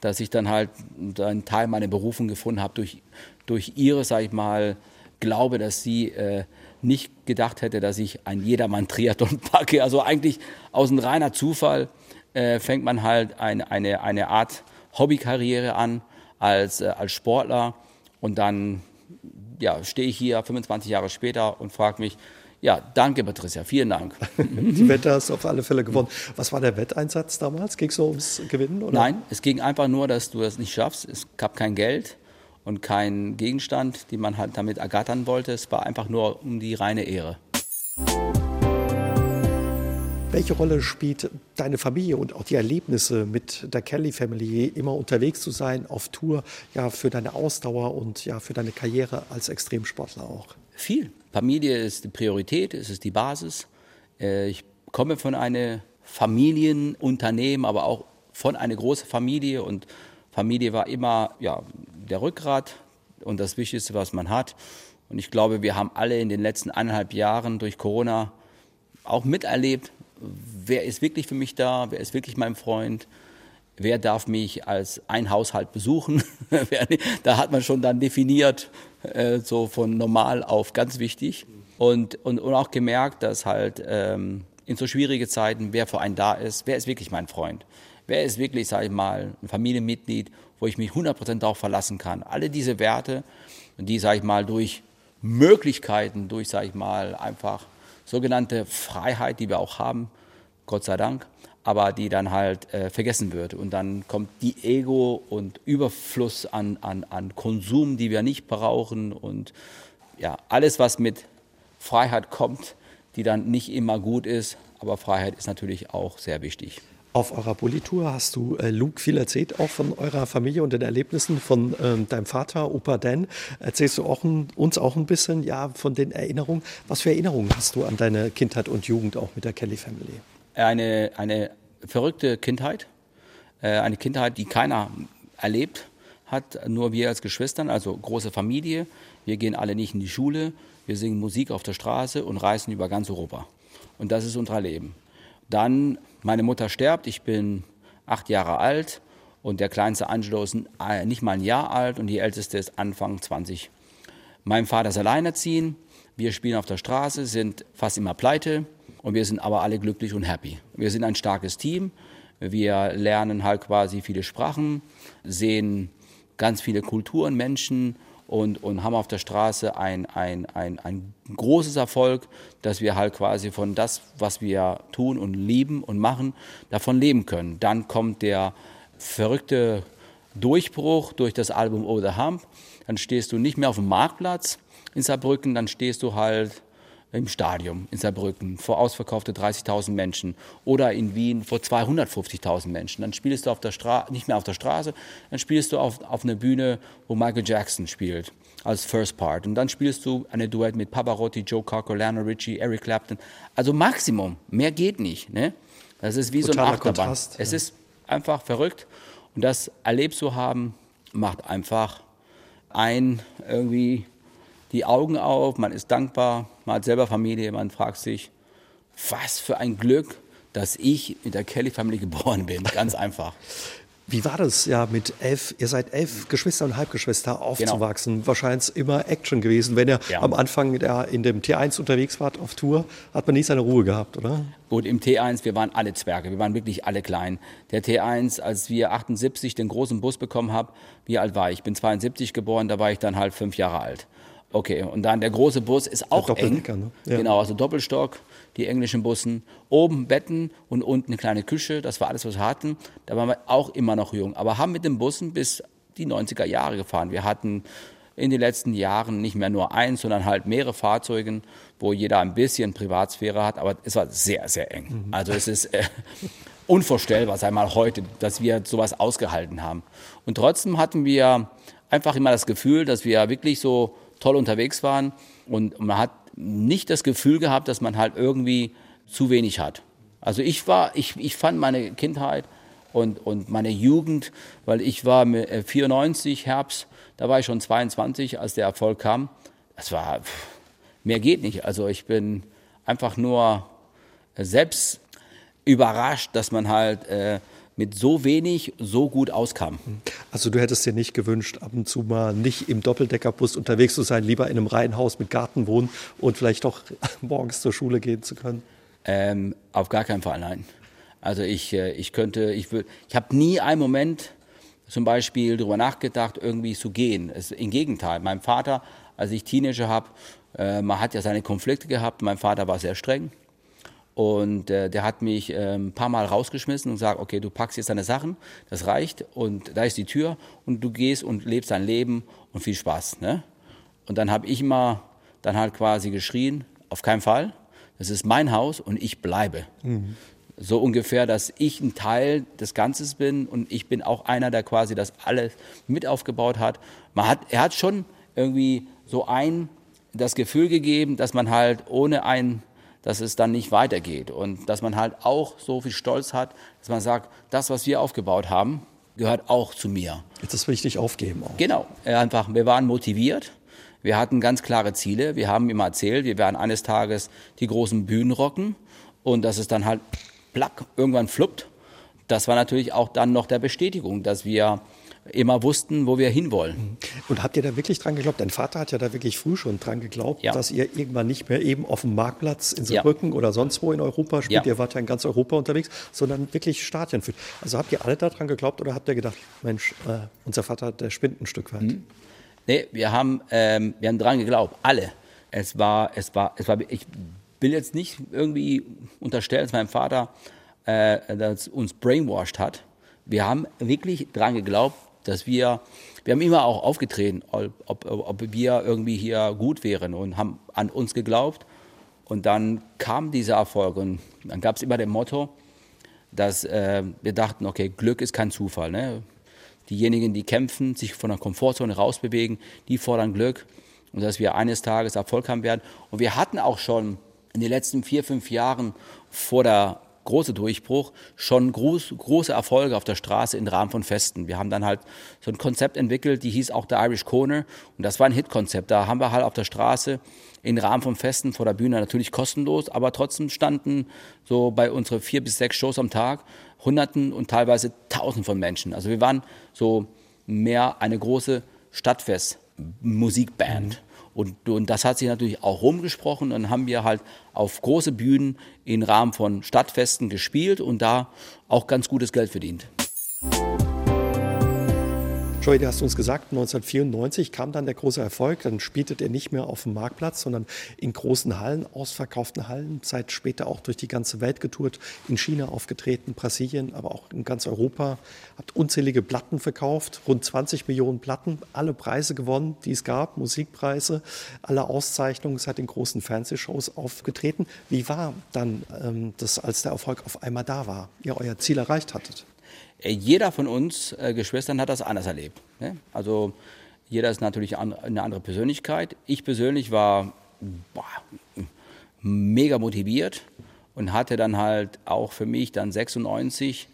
Dass ich dann halt einen Teil meiner Berufung gefunden habe durch, durch ihre, sag ich mal, Glaube, dass sie äh, nicht gedacht hätte, dass ich ein Jedermann-Triathlon [LAUGHS] packe. Also eigentlich aus einem reiner Zufall äh, fängt man halt eine, eine, eine Art Hobbykarriere an als, äh, als Sportler und dann ja, stehe ich hier 25 Jahre später und frage mich, ja, danke Patricia, vielen Dank. [LAUGHS] Die Wette hast du auf alle Fälle gewonnen. Was war der Wetteinsatz damals? Ging es so ums Gewinnen? Oder? Nein, es ging einfach nur, dass du es nicht schaffst. Es gab kein Geld und kein Gegenstand, den man halt damit ergattern wollte. Es war einfach nur um die reine Ehre. Welche Rolle spielt deine Familie und auch die Erlebnisse mit der Kelly Family, immer unterwegs zu sein, auf Tour, ja, für deine Ausdauer und ja, für deine Karriere als Extremsportler auch? Viel. Familie ist die Priorität, es ist die Basis. Äh, ich komme von einem Familienunternehmen, aber auch von einer großen Familie und Familie war immer ja, der Rückgrat und das Wichtigste, was man hat. Und ich glaube, wir haben alle in den letzten eineinhalb Jahren durch Corona auch miterlebt, wer ist wirklich für mich da, wer ist wirklich mein Freund, wer darf mich als ein Haushalt besuchen. [LAUGHS] da hat man schon dann definiert, äh, so von normal auf ganz wichtig. Und, und, und auch gemerkt, dass halt ähm, in so schwierigen Zeiten, wer für einen da ist, wer ist wirklich mein Freund. Wer ist wirklich, sage ich mal, ein Familienmitglied, wo ich mich 100% darauf verlassen kann? Alle diese Werte, die, sage ich mal, durch Möglichkeiten, durch, sage ich mal, einfach sogenannte Freiheit, die wir auch haben, Gott sei Dank, aber die dann halt äh, vergessen wird. Und dann kommt die Ego und Überfluss an, an, an Konsum, die wir nicht brauchen und ja, alles, was mit Freiheit kommt, die dann nicht immer gut ist, aber Freiheit ist natürlich auch sehr wichtig. Auf eurer Bulli-Tour hast du äh, Luke viel erzählt, auch von eurer Familie und den Erlebnissen von ähm, deinem Vater, Opa Dan. Erzählst du auch ein, uns auch ein bisschen ja, von den Erinnerungen? Was für Erinnerungen hast du an deine Kindheit und Jugend auch mit der Kelly Family? Eine, eine verrückte Kindheit, äh, eine Kindheit, die keiner erlebt hat, nur wir als Geschwistern, also große Familie. Wir gehen alle nicht in die Schule, wir singen Musik auf der Straße und reisen über ganz Europa. Und das ist unser Leben. Dann, meine Mutter stirbt, ich bin acht Jahre alt und der kleinste Angelo ist äh, nicht mal ein Jahr alt und die älteste ist Anfang 20. Mein Vater ist alleinerziehend, wir spielen auf der Straße, sind fast immer pleite und wir sind aber alle glücklich und happy. Wir sind ein starkes Team, wir lernen halt quasi viele Sprachen, sehen ganz viele Kulturen, Menschen und, und haben auf der Straße ein, ein, ein, ein großes Erfolg, dass wir halt quasi von das, was wir tun und lieben und machen, davon leben können. Dann kommt der verrückte Durchbruch durch das Album Oh the Hump. Dann stehst du nicht mehr auf dem Marktplatz in Saarbrücken, dann stehst du halt im Stadion in Saarbrücken vor ausverkaufte 30.000 Menschen oder in Wien vor 250.000 Menschen. Dann spielst du auf der Stra nicht mehr auf der Straße, dann spielst du auf, auf einer Bühne, wo Michael Jackson spielt als First Part. Und dann spielst du eine Duett mit Pavarotti, Joe Cocker, Lionel Richie, Eric Clapton. Also Maximum, mehr geht nicht. Ne? Das ist wie Totaler so ein Achterbahn. Kontrast, es ja. ist einfach verrückt. Und das erlebt zu haben, macht einfach ein irgendwie die Augen auf, man ist dankbar, man hat selber Familie, man fragt sich, was für ein Glück, dass ich mit der Kelly Family [LAUGHS] geboren bin. Ganz einfach. Wie war das ja mit elf, ihr seid elf Geschwister und Halbgeschwister aufzuwachsen? Genau. Wahrscheinlich immer Action gewesen. Wenn ihr ja. am Anfang der in dem T1 unterwegs wart auf Tour, hat man nie seine Ruhe gehabt, oder? Gut, im T1, wir waren alle Zwerge, wir waren wirklich alle klein. Der T1, als wir 78 den großen Bus bekommen haben, wie alt war ich? Ich bin 72 geboren, da war ich dann halt fünf Jahre alt. Okay, und dann der große Bus ist auch eng. Ne? Ja. Genau, also Doppelstock, die englischen Bussen. Oben Betten und unten eine kleine Küche. Das war alles, was wir hatten. Da waren wir auch immer noch jung. Aber haben mit den Bussen bis die 90er Jahre gefahren. Wir hatten in den letzten Jahren nicht mehr nur eins, sondern halt mehrere Fahrzeuge, wo jeder ein bisschen Privatsphäre hat. Aber es war sehr, sehr eng. Mhm. Also es ist äh, unvorstellbar, sei mal heute, dass wir sowas ausgehalten haben. Und trotzdem hatten wir einfach immer das Gefühl, dass wir wirklich so toll unterwegs waren und man hat nicht das Gefühl gehabt, dass man halt irgendwie zu wenig hat. Also ich war, ich, ich fand meine Kindheit und, und meine Jugend, weil ich war 94 äh, Herbst, da war ich schon 22, als der Erfolg kam. Das war, mehr geht nicht. Also ich bin einfach nur selbst überrascht, dass man halt äh, mit so wenig so gut auskam. Also du hättest dir nicht gewünscht, ab und zu mal nicht im Doppeldeckerbus unterwegs zu sein, lieber in einem Reihenhaus mit Garten wohnen und vielleicht doch [LAUGHS] morgens zur Schule gehen zu können? Ähm, auf gar keinen Fall, nein. Also ich, äh, ich könnte, ich würde, ich habe nie einen Moment zum Beispiel darüber nachgedacht, irgendwie zu gehen. Es, Im Gegenteil, mein Vater, als ich Teenager habe, äh, man hat ja seine Konflikte gehabt. Mein Vater war sehr streng und äh, der hat mich äh, ein paar Mal rausgeschmissen und gesagt, okay, du packst jetzt deine Sachen, das reicht und da ist die Tür und du gehst und lebst dein Leben und viel Spaß. Ne? Und dann habe ich immer dann halt quasi geschrien, auf keinen Fall, das ist mein Haus und ich bleibe. Mhm. So ungefähr, dass ich ein Teil des Ganzes bin und ich bin auch einer, der quasi das alles mit aufgebaut hat. Man hat er hat schon irgendwie so ein das Gefühl gegeben, dass man halt ohne ein dass es dann nicht weitergeht und dass man halt auch so viel Stolz hat, dass man sagt, das, was wir aufgebaut haben, gehört auch zu mir. Jetzt ist wichtig aufgeben. Auch. Genau, einfach, wir waren motiviert, wir hatten ganz klare Ziele, wir haben immer erzählt, wir werden eines Tages die großen Bühnen rocken und dass es dann halt plack irgendwann fluppt. Das war natürlich auch dann noch der Bestätigung, dass wir immer wussten, wo wir hinwollen. Mhm. Und habt ihr da wirklich dran geglaubt? Dein Vater hat ja da wirklich früh schon dran geglaubt, ja. dass ihr irgendwann nicht mehr eben auf dem Marktplatz in Saarbrücken ja. oder sonst wo in Europa spielt. Ihr wart ja in ganz Europa unterwegs, sondern wirklich Stadien führt. Also habt ihr alle daran geglaubt oder habt ihr gedacht, Mensch, äh, unser Vater, der spinnt ein Stück weit? Mhm. Nee, wir haben, ähm, wir haben dran geglaubt, alle. Es war, es war, es war, ich will jetzt nicht irgendwie unterstellen, dass mein Vater äh, das uns brainwashed hat. Wir haben wirklich dran geglaubt, dass wir, wir haben immer auch aufgetreten, ob, ob, wir irgendwie hier gut wären und haben an uns geglaubt. Und dann kam dieser Erfolg und dann gab es immer das Motto, dass äh, wir dachten, okay, Glück ist kein Zufall. Ne? Diejenigen, die kämpfen, sich von der Komfortzone rausbewegen, die fordern Glück und dass wir eines Tages Erfolg haben werden. Und wir hatten auch schon in den letzten vier, fünf Jahren vor der große Durchbruch, schon groß, große Erfolge auf der Straße im Rahmen von Festen. Wir haben dann halt so ein Konzept entwickelt, die hieß auch der Irish Corner und das war ein Hit-Konzept. Da haben wir halt auf der Straße im Rahmen von Festen vor der Bühne natürlich kostenlos, aber trotzdem standen so bei unseren vier bis sechs Shows am Tag Hunderten und teilweise Tausend von Menschen. Also wir waren so mehr eine große Stadtfest-Musikband. Und, und das hat sich natürlich auch rumgesprochen. Dann haben wir halt auf große Bühnen im Rahmen von Stadtfesten gespielt und da auch ganz gutes Geld verdient. Joey, du hast uns gesagt, 1994 kam dann der große Erfolg. Dann spieltet er nicht mehr auf dem Marktplatz, sondern in großen Hallen, ausverkauften Hallen. Seid später auch durch die ganze Welt getourt, in China aufgetreten, Brasilien, aber auch in ganz Europa. Habt unzählige Platten verkauft, rund 20 Millionen Platten, alle Preise gewonnen, die es gab, Musikpreise, alle Auszeichnungen, seid in großen Fernsehshows aufgetreten. Wie war dann ähm, das, als der Erfolg auf einmal da war, ihr euer Ziel erreicht hattet? Äh, jeder von uns äh, Geschwistern hat das anders erlebt. Ne? Also jeder ist natürlich eine andere Persönlichkeit. Ich persönlich war boah, mega motiviert und hatte dann halt auch für mich dann 96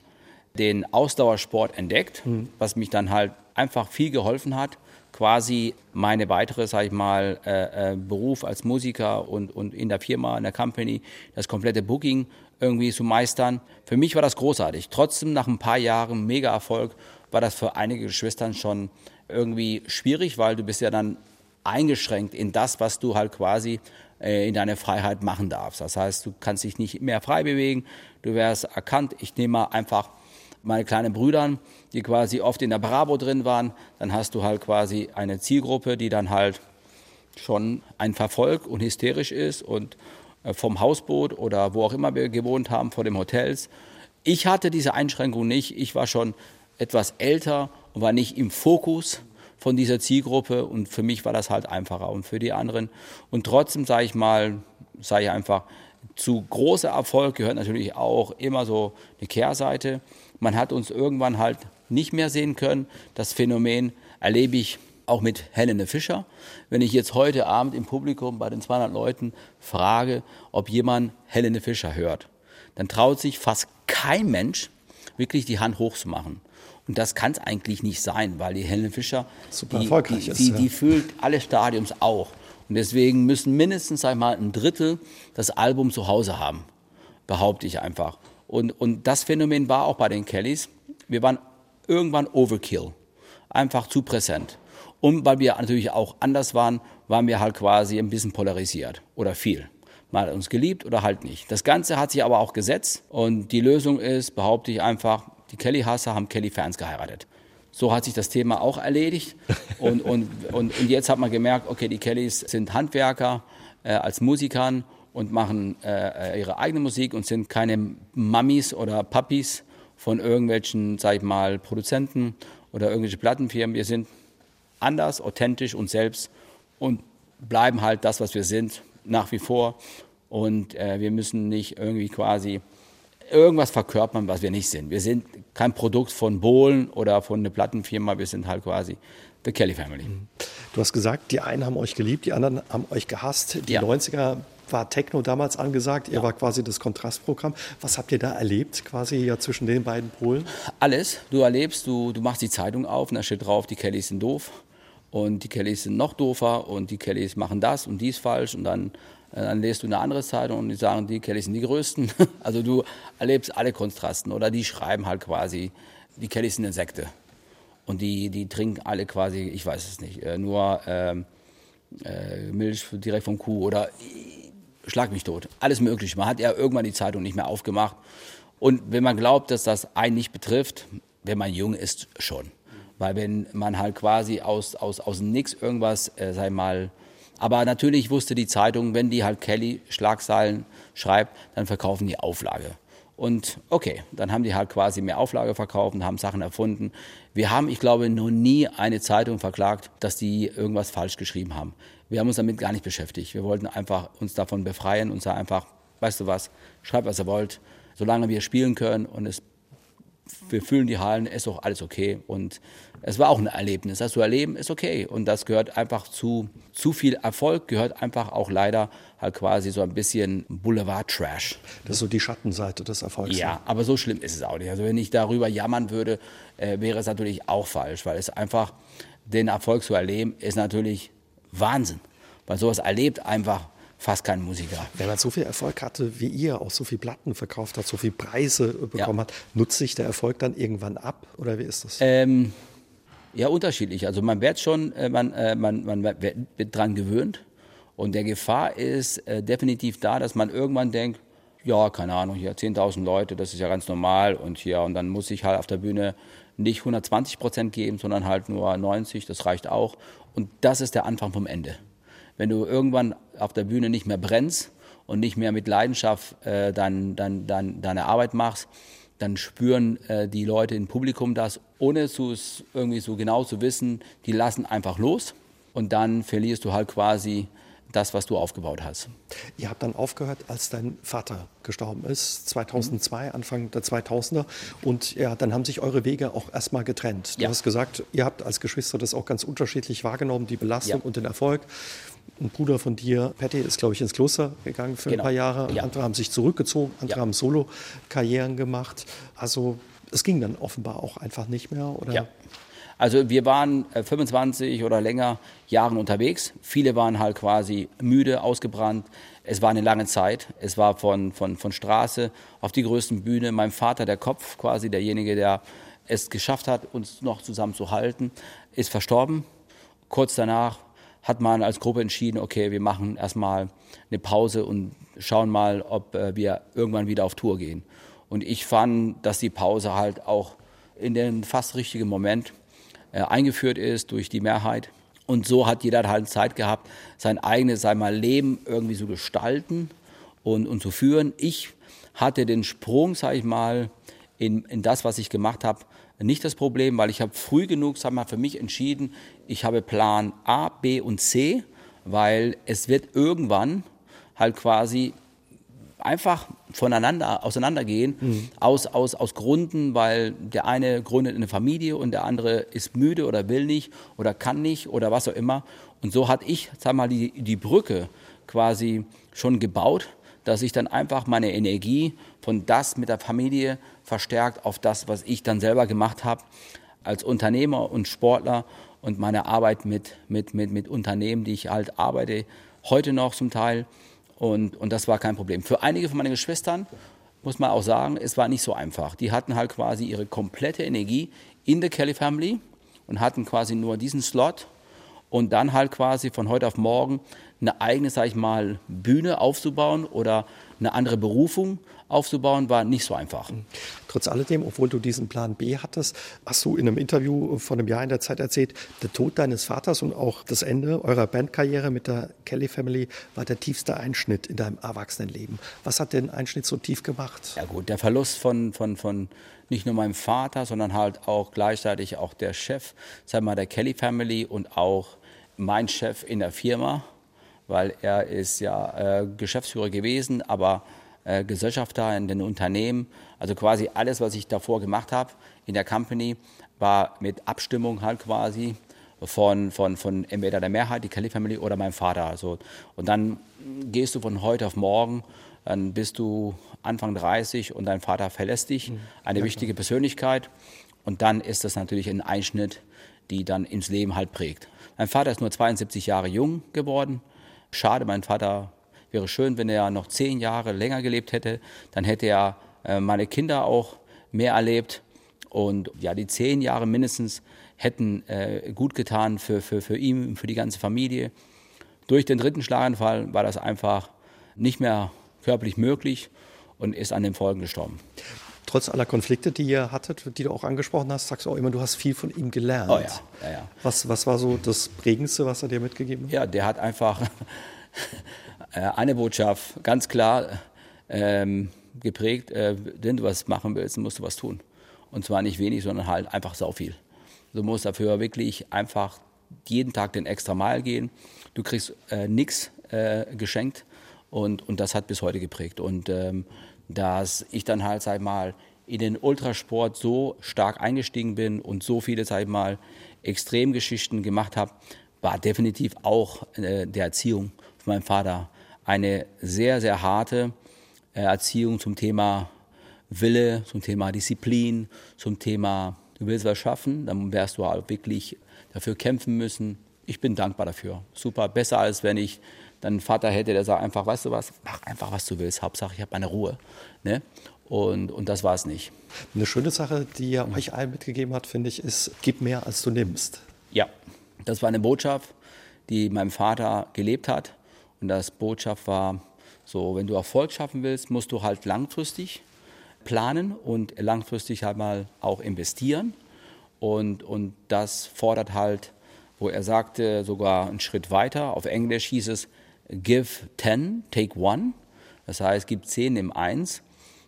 den Ausdauersport entdeckt, mhm. was mich dann halt einfach viel geholfen hat, quasi meine weitere, sag ich mal, äh, äh, Beruf als Musiker und, und in der Firma, in der Company, das komplette Booking irgendwie zu meistern. Für mich war das großartig. Trotzdem nach ein paar Jahren mega Erfolg war das für einige Geschwistern schon irgendwie schwierig, weil du bist ja dann eingeschränkt in das, was du halt quasi äh, in deiner Freiheit machen darfst. Das heißt, du kannst dich nicht mehr frei bewegen, du wärst erkannt. Ich nehme mal einfach meine kleinen Brüder, die quasi oft in der Bravo drin waren, dann hast du halt quasi eine Zielgruppe, die dann halt schon ein Verfolg und hysterisch ist und äh, vom Hausboot oder wo auch immer wir gewohnt haben, vor dem Hotels. Ich hatte diese Einschränkung nicht. Ich war schon etwas älter und war nicht im Fokus von dieser Zielgruppe und für mich war das halt einfacher und für die anderen. Und trotzdem sage ich mal, sage ich einfach, zu großer Erfolg gehört natürlich auch immer so eine Kehrseite. Man hat uns irgendwann halt nicht mehr sehen können. Das Phänomen erlebe ich auch mit Helene Fischer. Wenn ich jetzt heute Abend im Publikum bei den 200 Leuten frage, ob jemand Helene Fischer hört, dann traut sich fast kein Mensch, wirklich die Hand hochzumachen. Und das kann es eigentlich nicht sein, weil die Helene Fischer, Super die, erfolgreich die, ist, die, ja. die füllt alle Stadiums auch. Und deswegen müssen mindestens sag ich mal, ein Drittel das Album zu Hause haben, behaupte ich einfach. Und, und das Phänomen war auch bei den Kellys. Wir waren irgendwann Overkill, einfach zu präsent. Und weil wir natürlich auch anders waren, waren wir halt quasi ein bisschen polarisiert oder viel. Mal hat uns geliebt oder halt nicht. Das Ganze hat sich aber auch gesetzt und die Lösung ist, behaupte ich einfach, die Kelly-Hasser haben Kelly-Fans geheiratet. So hat sich das Thema auch erledigt. [LAUGHS] Und, und, und, und jetzt hat man gemerkt, okay, die Kellys sind Handwerker äh, als Musikern und machen äh, äh ihre eigene Musik und sind keine Mammis oder Papis von irgendwelchen, sag ich mal, Produzenten oder irgendwelche Plattenfirmen. Wir sind anders, authentisch und selbst und bleiben halt das, was wir sind, nach wie vor. Und äh, wir müssen nicht irgendwie quasi irgendwas verkörpern, was wir nicht sind. Wir sind kein Produkt von Bohlen oder von einer Plattenfirma, wir sind halt quasi The Kelly Family. Du hast gesagt, die einen haben euch geliebt, die anderen haben euch gehasst. Die Ja. 90er war Techno damals angesagt, ihr war quasi das Kontrastprogramm. Was habt ihr da erlebt, quasi ja zwischen den beiden Polen? Alles, du erlebst, du, du machst die Zeitung auf und da steht drauf, die Kellys sind doof und die Kellys sind noch doofer und die Kellys machen das und dies falsch und dann, äh, dann lest du eine andere Zeitung und die sagen, die Kellys sind die Größten. [LAUGHS] Also du erlebst alle Kontrasten oder die schreiben halt quasi, die Kellys sind Insekte und die, die trinken alle quasi, ich weiß es nicht, äh, nur ähm, äh, Milch direkt vom Kuh oder schlag mich tot. Alles möglich. Man hat ja irgendwann die Zeitung nicht mehr aufgemacht. Und wenn man glaubt, dass das einen nicht betrifft, wenn man jung ist, schon. Weil wenn man halt quasi aus, aus, aus Nix irgendwas, äh, sei mal, aber natürlich wusste die Zeitung, wenn die halt Kelly Schlagzeilen schreibt, dann verkaufen die Auflage. Und okay, dann haben die halt quasi mehr Auflage verkauft und haben Sachen erfunden. Wir haben, ich glaube, noch nie eine Zeitung verklagt, dass die irgendwas falsch geschrieben haben. Wir haben uns damit gar nicht beschäftigt. Wir wollten einfach uns davon befreien und sagen einfach, weißt du was, schreibt was ihr wollt, solange wir spielen können und es wir füllen die Hallen, ist doch alles okay. Und es war auch ein Erlebnis. Das zu erleben ist okay. Und das gehört einfach zu, zu viel Erfolg, gehört einfach auch leider halt quasi so ein bisschen Boulevard-Trash. Das ist so die Schattenseite des Erfolgs. Ja, ne? aber so schlimm ist es auch nicht. Also wenn ich darüber jammern würde, äh, wäre es natürlich auch falsch, weil es einfach, den Erfolg zu erleben, ist natürlich Wahnsinn. Weil sowas erlebt einfach fast kein Musiker. Wenn man so viel Erfolg hatte wie ihr, auch so viele Platten verkauft hat, so viele Preise bekommen ja. hat, nutzt sich der Erfolg dann irgendwann ab oder wie ist das? Ähm, ja, unterschiedlich. Also man wird schon, äh, man, äh, man, man wird dran gewöhnt und der Gefahr ist äh, definitiv da, dass man irgendwann denkt, ja, keine Ahnung, hier 10.000 Leute, das ist ja ganz normal und hier und dann muss ich halt auf der Bühne nicht 120 Prozent geben, sondern halt nur 90, das reicht auch. Und das ist der Anfang vom Ende. Wenn du irgendwann auf der Bühne nicht mehr brennst und nicht mehr mit Leidenschaft äh, dein, dein, dein, deine Arbeit machst, dann spüren äh, die Leute im Publikum das, ohne es irgendwie so genau zu wissen, die lassen einfach los und dann verlierst du halt quasi das, was du aufgebaut hast. Ihr habt dann aufgehört, als dein Vater gestorben ist, 2002, Anfang der 2000er. Und ja, dann haben sich eure Wege auch erstmal getrennt. Du ja. hast gesagt, ihr habt als Geschwister das auch ganz unterschiedlich wahrgenommen, die Belastung ja. und den Erfolg. Ein Bruder von dir, Patty, ist, glaube ich, ins Kloster gegangen für genau. ein paar Jahre. Ja. Andere haben sich zurückgezogen, andere haben Solo-Karrieren gemacht. Also es ging dann offenbar auch einfach nicht mehr, oder? Ja. Also wir waren 25 äh, oder länger Jahren unterwegs. Viele waren halt quasi müde, ausgebrannt. Es war eine lange Zeit. Es war von, von, von Straße auf die größten Bühne. Mein Vater, der Kopf, quasi derjenige, der es geschafft hat, uns noch zusammenzuhalten, ist verstorben. Kurz danach hat man als Gruppe entschieden, okay, wir machen erstmal eine Pause und schauen mal, ob äh, wir irgendwann wieder auf Tour gehen. Und ich fand, dass die Pause halt auch in den fast richtigen Moment eingeführt ist durch die Mehrheit. Und so hat jeder halt Zeit gehabt, sein eigenes sein mal, Leben irgendwie zu gestalten und, und zu führen. Ich hatte den Sprung, sage ich mal, in, in das, was ich gemacht habe, nicht das Problem, weil ich habe früh genug, sag mal, für mich entschieden, ich habe Plan A, B und C, weil es wird irgendwann halt quasi einfach voneinander auseinandergehen, mhm. aus, aus, aus Gründen, weil der eine gründet eine Familie und der andere ist müde oder will nicht oder kann nicht oder was auch immer. Und so hatte ich, sag mal, die, die Brücke quasi schon gebaut, dass ich dann einfach meine Energie von das mit der Familie verstärkt auf das, was ich dann selber gemacht habe als Unternehmer und Sportler und meine Arbeit mit, mit, mit, mit Unternehmen, die ich halt arbeite, heute noch zum Teil und, und das war kein Problem. Für einige von meinen Geschwistern muss man auch sagen, es war nicht so einfach. Die hatten halt quasi ihre komplette Energie in der Kelly Family und hatten quasi nur diesen Slot und dann halt quasi von heute auf morgen eine eigene, sag ich mal, Bühne aufzubauen oder eine andere Berufung aufzubauen, war nicht so einfach. Trotz alledem, obwohl du diesen Plan B hattest, hast du in einem Interview vor einem Jahr in der Zeit erzählt, der Tod deines Vaters und auch das Ende eurer Bandkarriere mit der Kelly Family war der tiefste Einschnitt in deinem Erwachsenenleben. Was hat den Einschnitt so tief gemacht? Ja gut, der Verlust von, von, von nicht nur meinem Vater, sondern halt auch gleichzeitig auch der Chef, sag mal, der Kelly Family und auch mein Chef in der Firma, weil er ist ja äh, Geschäftsführer gewesen, aber äh, Gesellschafter in den Unternehmen. Also quasi alles, was ich davor gemacht habe in der Company, war mit Abstimmung halt quasi von, von, von entweder der Mehrheit, die Kelly Family oder meinem Vater. Also, und dann gehst du von heute auf morgen, dann bist du Anfang 30 und dein Vater verlässt dich, mhm. eine ja, wichtige Persönlichkeit. Und dann ist das natürlich ein Einschnitt, die dann ins Leben halt prägt. Mein Vater ist nur 72 Jahre jung geworden. Schade, mein Vater Wäre schön, wenn er noch zehn Jahre länger gelebt hätte. Dann hätte er äh, meine Kinder auch mehr erlebt. Und ja, die zehn Jahre mindestens hätten äh, gut getan für, für, für ihn, für die ganze Familie. Durch den dritten Schlaganfall war das einfach nicht mehr körperlich möglich und ist an den Folgen gestorben. Trotz aller Konflikte, die ihr hattet, die du auch angesprochen hast, sagst du auch immer, du hast viel von ihm gelernt. Oh ja, ja, ja. Was, was war so das Prägendste, was er dir mitgegeben hat? Ja, der hat einfach eine Botschaft ganz klar ähm, geprägt, äh, wenn du was machen willst, musst du was tun. Und zwar nicht wenig, sondern halt einfach sau viel. Du musst dafür wirklich einfach jeden Tag den extra Mal gehen. Du kriegst äh, nichts äh, geschenkt und, und das hat bis heute geprägt. Und ähm, dass ich dann halt, sag mal, in den Ultrasport so stark eingestiegen bin und so viele, sag ich mal, Extremgeschichten gemacht habe, war definitiv auch äh, der Erziehung von meinem Vater eine sehr, sehr harte äh, Erziehung zum Thema Wille, zum Thema Disziplin, zum Thema, du willst was schaffen, dann wirst du auch wirklich dafür kämpfen müssen. Ich bin dankbar dafür. Super, besser als wenn ich dann einen Vater hätte, der sagt einfach, weißt du was, mach einfach, was du willst. Hauptsache, ich habe meine Ruhe. Ne? Und, und das war es nicht. Eine schöne Sache, die er euch allen mitgegeben hat, finde ich, ist, gib mehr, als du nimmst. Ja, das war eine Botschaft, die mein Vater gelebt hat. Und das Botschaft war so, wenn du Erfolg schaffen willst, musst du halt langfristig planen und langfristig halt mal auch investieren. Und, und das fordert halt, wo er sagte, sogar einen Schritt weiter. Auf Englisch hieß es, give 10, take one. Das heißt, gib 10 im 1.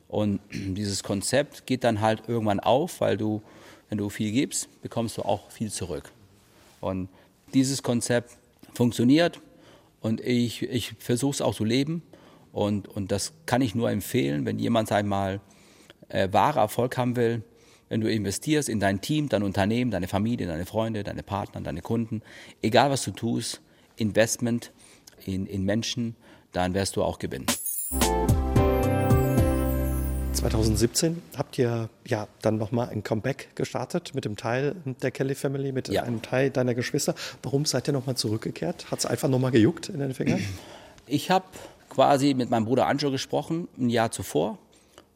Und [CLEARS THROAT] dieses Konzept geht dann halt irgendwann auf, weil du, wenn du viel gibst, bekommst du auch viel zurück. Und dieses Konzept funktioniert und ich, ich versuche es auch zu leben. Und, und das kann ich nur empfehlen, wenn jemand einmal äh, wahre Erfolg haben will, wenn du investierst in dein Team, dein Unternehmen, deine Familie, deine Freunde, deine Partner, deine Kunden, egal was du tust, Investment in, in Menschen, dann wirst du auch gewinnen. 2017 habt ihr ja dann nochmal ein Comeback gestartet mit dem Teil der Kelly Family, mit ja. einem Teil deiner Geschwister. Warum seid ihr nochmal zurückgekehrt? Hat es einfach nochmal gejuckt in den Fingern? [CLEARS THROAT] Ich habe quasi mit meinem Bruder Angelo gesprochen, ein Jahr zuvor,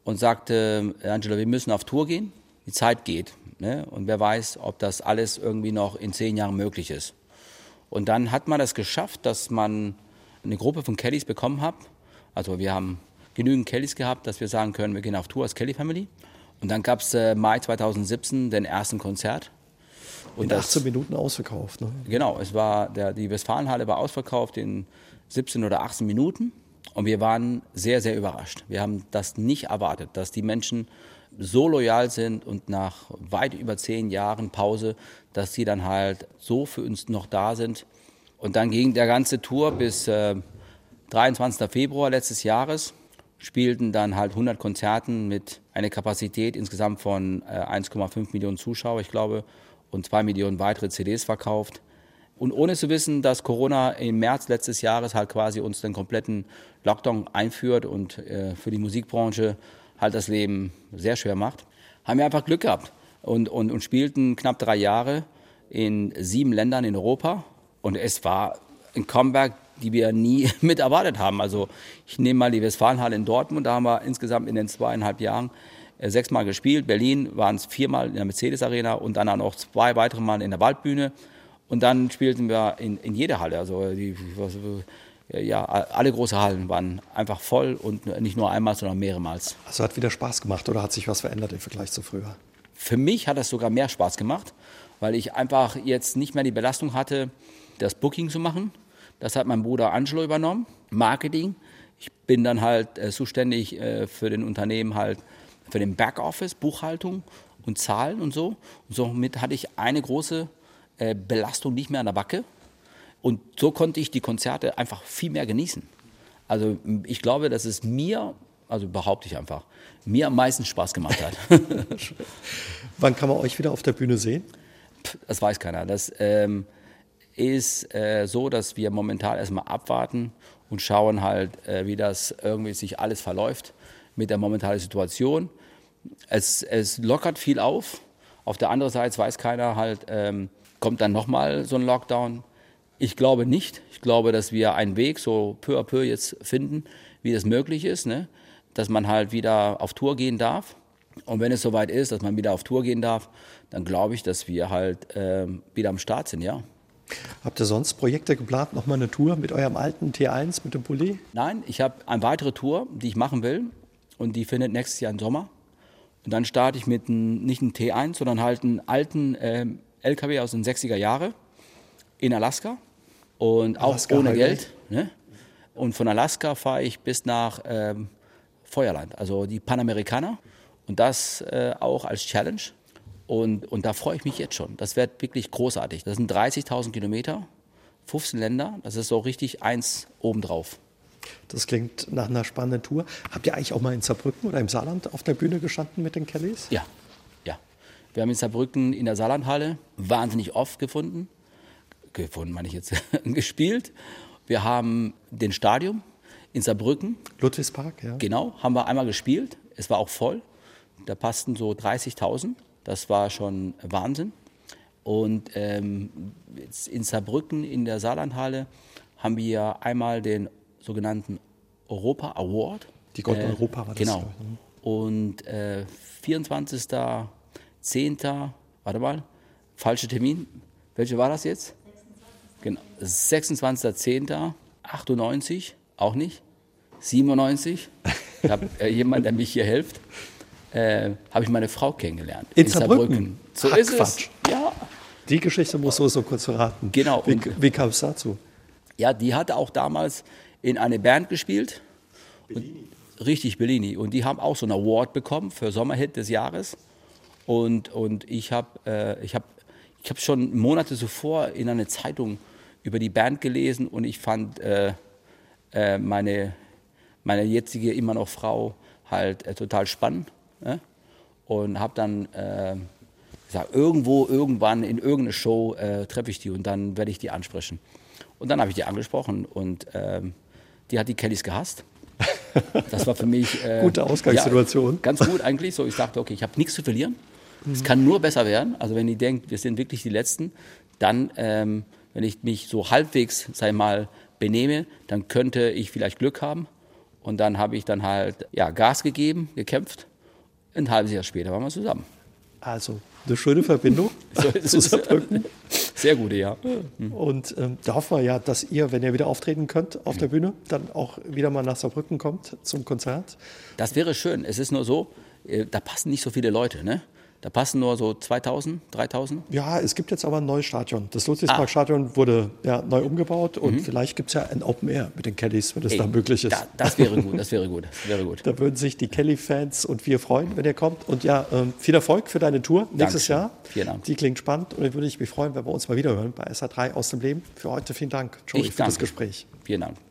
und sagte, Angelo, wir müssen auf Tour gehen, die Zeit geht. Ne? Und wer weiß, ob das alles irgendwie noch in zehn Jahren möglich ist. Und dann hat man das geschafft, dass man eine Gruppe von Kellys bekommen hat. Also wir haben genügend Kellys gehabt, dass wir sagen können, wir gehen auf Tour als Kelly Family. Und dann gab es äh, Mai 2017 den ersten Konzert. Und in 18 das, Minuten ausverkauft. Ne? Genau, es war der, die Westfalenhalle war ausverkauft in 17 oder 18 Minuten. Und wir waren sehr, sehr überrascht. Wir haben das nicht erwartet, dass die Menschen so loyal sind und nach weit über zehn Jahren Pause, dass sie dann halt so für uns noch da sind. Und dann ging der ganze Tour bis äh, 23. Februar letztes Jahres spielten dann halt 100 Konzerten mit einer Kapazität insgesamt von äh, 1,5 Millionen Zuschauer, ich glaube, und zwei Millionen weitere CDs verkauft. Und ohne zu wissen, dass Corona im März letztes Jahres halt quasi uns den kompletten Lockdown einführt und äh, für die Musikbranche halt das Leben sehr schwer macht, haben wir einfach Glück gehabt und, und, und spielten knapp drei Jahre in sieben Ländern in Europa. Und es war ein Comeback, die wir nie [LAUGHS] mit erwartet haben. Also ich nehme mal die Westfalenhalle in Dortmund, da haben wir insgesamt in den zweieinhalb Jahren äh, sechsmal gespielt. Berlin waren es viermal in der Mercedes Arena und dann auch noch zwei weitere Mal in der Waldbühne. Und dann spielten wir in, in jeder Halle. Also die, was, ja, alle große Hallen waren einfach voll und nicht nur einmal, sondern mehrmals. Also hat wieder Spaß gemacht oder hat sich was verändert im Vergleich zu früher? Für mich hat das sogar mehr Spaß gemacht, weil ich einfach jetzt nicht mehr die Belastung hatte, das Booking zu machen, das hat mein Bruder Angelo übernommen, Marketing. Ich bin dann halt äh, zuständig äh, für den Unternehmen halt für den Backoffice, Buchhaltung und Zahlen und so. Und somit hatte ich eine große äh, Belastung nicht mehr an der Backe. Und so konnte ich die Konzerte einfach viel mehr genießen. Also ich glaube, dass es mir, also behaupte ich einfach, mir am meisten Spaß gemacht hat. [LAUGHS] [LAUGHS] Wann kann man euch wieder auf der Bühne sehen? Das weiß keiner. Das, ähm, ist äh, so, dass wir momentan erstmal abwarten und schauen halt, äh, wie das irgendwie sich alles verläuft mit der momentanen Situation. Es, es lockert viel auf. Auf der anderen Seite weiß keiner halt, ähm, kommt dann nochmal so ein Lockdown. Ich glaube nicht. Ich glaube, dass wir einen Weg so peu à peu jetzt finden, wie das möglich ist, ne? dass man halt wieder auf Tour gehen darf. Und wenn es soweit ist, dass man wieder auf Tour gehen darf, dann glaube ich, dass wir halt ähm, wieder am Start sind, ja. Habt ihr sonst Projekte geplant, nochmal eine Tour mit eurem alten T1, mit dem Pulli? Nein, ich habe eine weitere Tour, die ich machen will und die findet nächstes Jahr im Sommer. Und dann starte ich mit einem, nicht einem T1, sondern halt einem alten äh, LKW aus den 60er Jahren in Alaska und Alaska auch ohne Geld. Ne? Und von Alaska fahre ich bis nach ähm, Feuerland, also die Panamerikaner. Und das äh, auch als Challenge. Und, und da freue ich mich jetzt schon. Das wird wirklich großartig. Das sind 30.000 Kilometer, 15 Länder. Das ist so richtig eins obendrauf. Das klingt nach einer spannenden Tour. Habt ihr eigentlich auch mal in Saarbrücken oder im Saarland auf der Bühne gestanden mit den Kellys? Ja, ja. Wir haben in Saarbrücken in der Saarlandhalle wahnsinnig oft gefunden, gefunden meine ich jetzt, [LAUGHS] gespielt. Wir haben den Stadion in Saarbrücken. Ludwigspark, ja. Genau, haben wir einmal gespielt. Es war auch voll. Da passten so 30.000. Das war schon Wahnsinn. Und ähm, in Saarbrücken in der Saarlandhalle haben wir einmal den sogenannten Europa Award. Die Goldene äh, Europa war das. Genau. Und äh, 24.10. Warte mal, falscher Termin. Welcher war das jetzt? 26. Genau. 26.10.98, auch nicht. 97. Ich habe äh, jemanden, der mich hier hilft. Äh, habe ich meine Frau kennengelernt. In, in Saarbrücken. Saarbrücken. So Ach, ist Quatsch. es. Ja. Die Geschichte muss so so kurz verraten. Genau. Wie, wie kam es dazu? Ja, die hatte auch damals in eine Band gespielt. Bellini. Und, richtig, Bellini. Und die haben auch so einen Award bekommen für Sommerhit des Jahres. Und, und ich habe äh, ich hab, ich hab schon Monate zuvor in einer Zeitung über die Band gelesen und ich fand äh, äh, meine, meine jetzige immer noch Frau halt äh, total spannend. Ne? Und habe dann äh, gesagt, irgendwo, irgendwann in irgendeiner Show äh, treffe ich die und dann werde ich die ansprechen. Und dann habe ich die angesprochen und ähm, die hat die Kellys gehasst. Das war für mich. Äh, [LAUGHS] Gute Ausgangssituation. Ja, ganz gut eigentlich. So, ich dachte, okay, ich habe nichts zu verlieren. Es mhm. kann nur besser werden. Also wenn die denkt, wir sind wirklich die Letzten, dann, ähm, wenn ich mich so halbwegs, sei mal, benehme, dann könnte ich vielleicht Glück haben. Und dann habe ich dann halt ja, Gas gegeben, gekämpft. Ein halbes Jahr später waren wir zusammen. Also eine schöne Verbindung [LAUGHS] so zu Saarbrücken. Sehr gute, ja. Und ähm, da hoffen wir ja, dass ihr, wenn ihr wieder auftreten könnt auf der Bühne, dann auch wieder mal nach Saarbrücken kommt zum Konzert. Das wäre schön. Es ist nur so, äh, da passen nicht so viele Leute. Ne? Da passen nur so 2000, 3000? Ja, es gibt jetzt aber ein neues Stadion. Das Ludwigspark-Stadion ah. wurde ja, neu umgebaut und mhm. vielleicht gibt es ja ein Open Air mit den Kellys, wenn es da möglich ist. Da, das wäre gut, das wäre gut, das wäre gut. da würden sich die Kelly-Fans und wir freuen, wenn ihr kommt. Und ja, ähm, viel Erfolg für deine Tour nächstes Dankeschön. Jahr. Vielen Dank. Die klingt spannend und dann würde ich mich freuen, wenn wir uns mal wieder hören bei SA3 aus dem Leben. Für heute vielen Dank, Joey, für das Gespräch. Vielen Dank.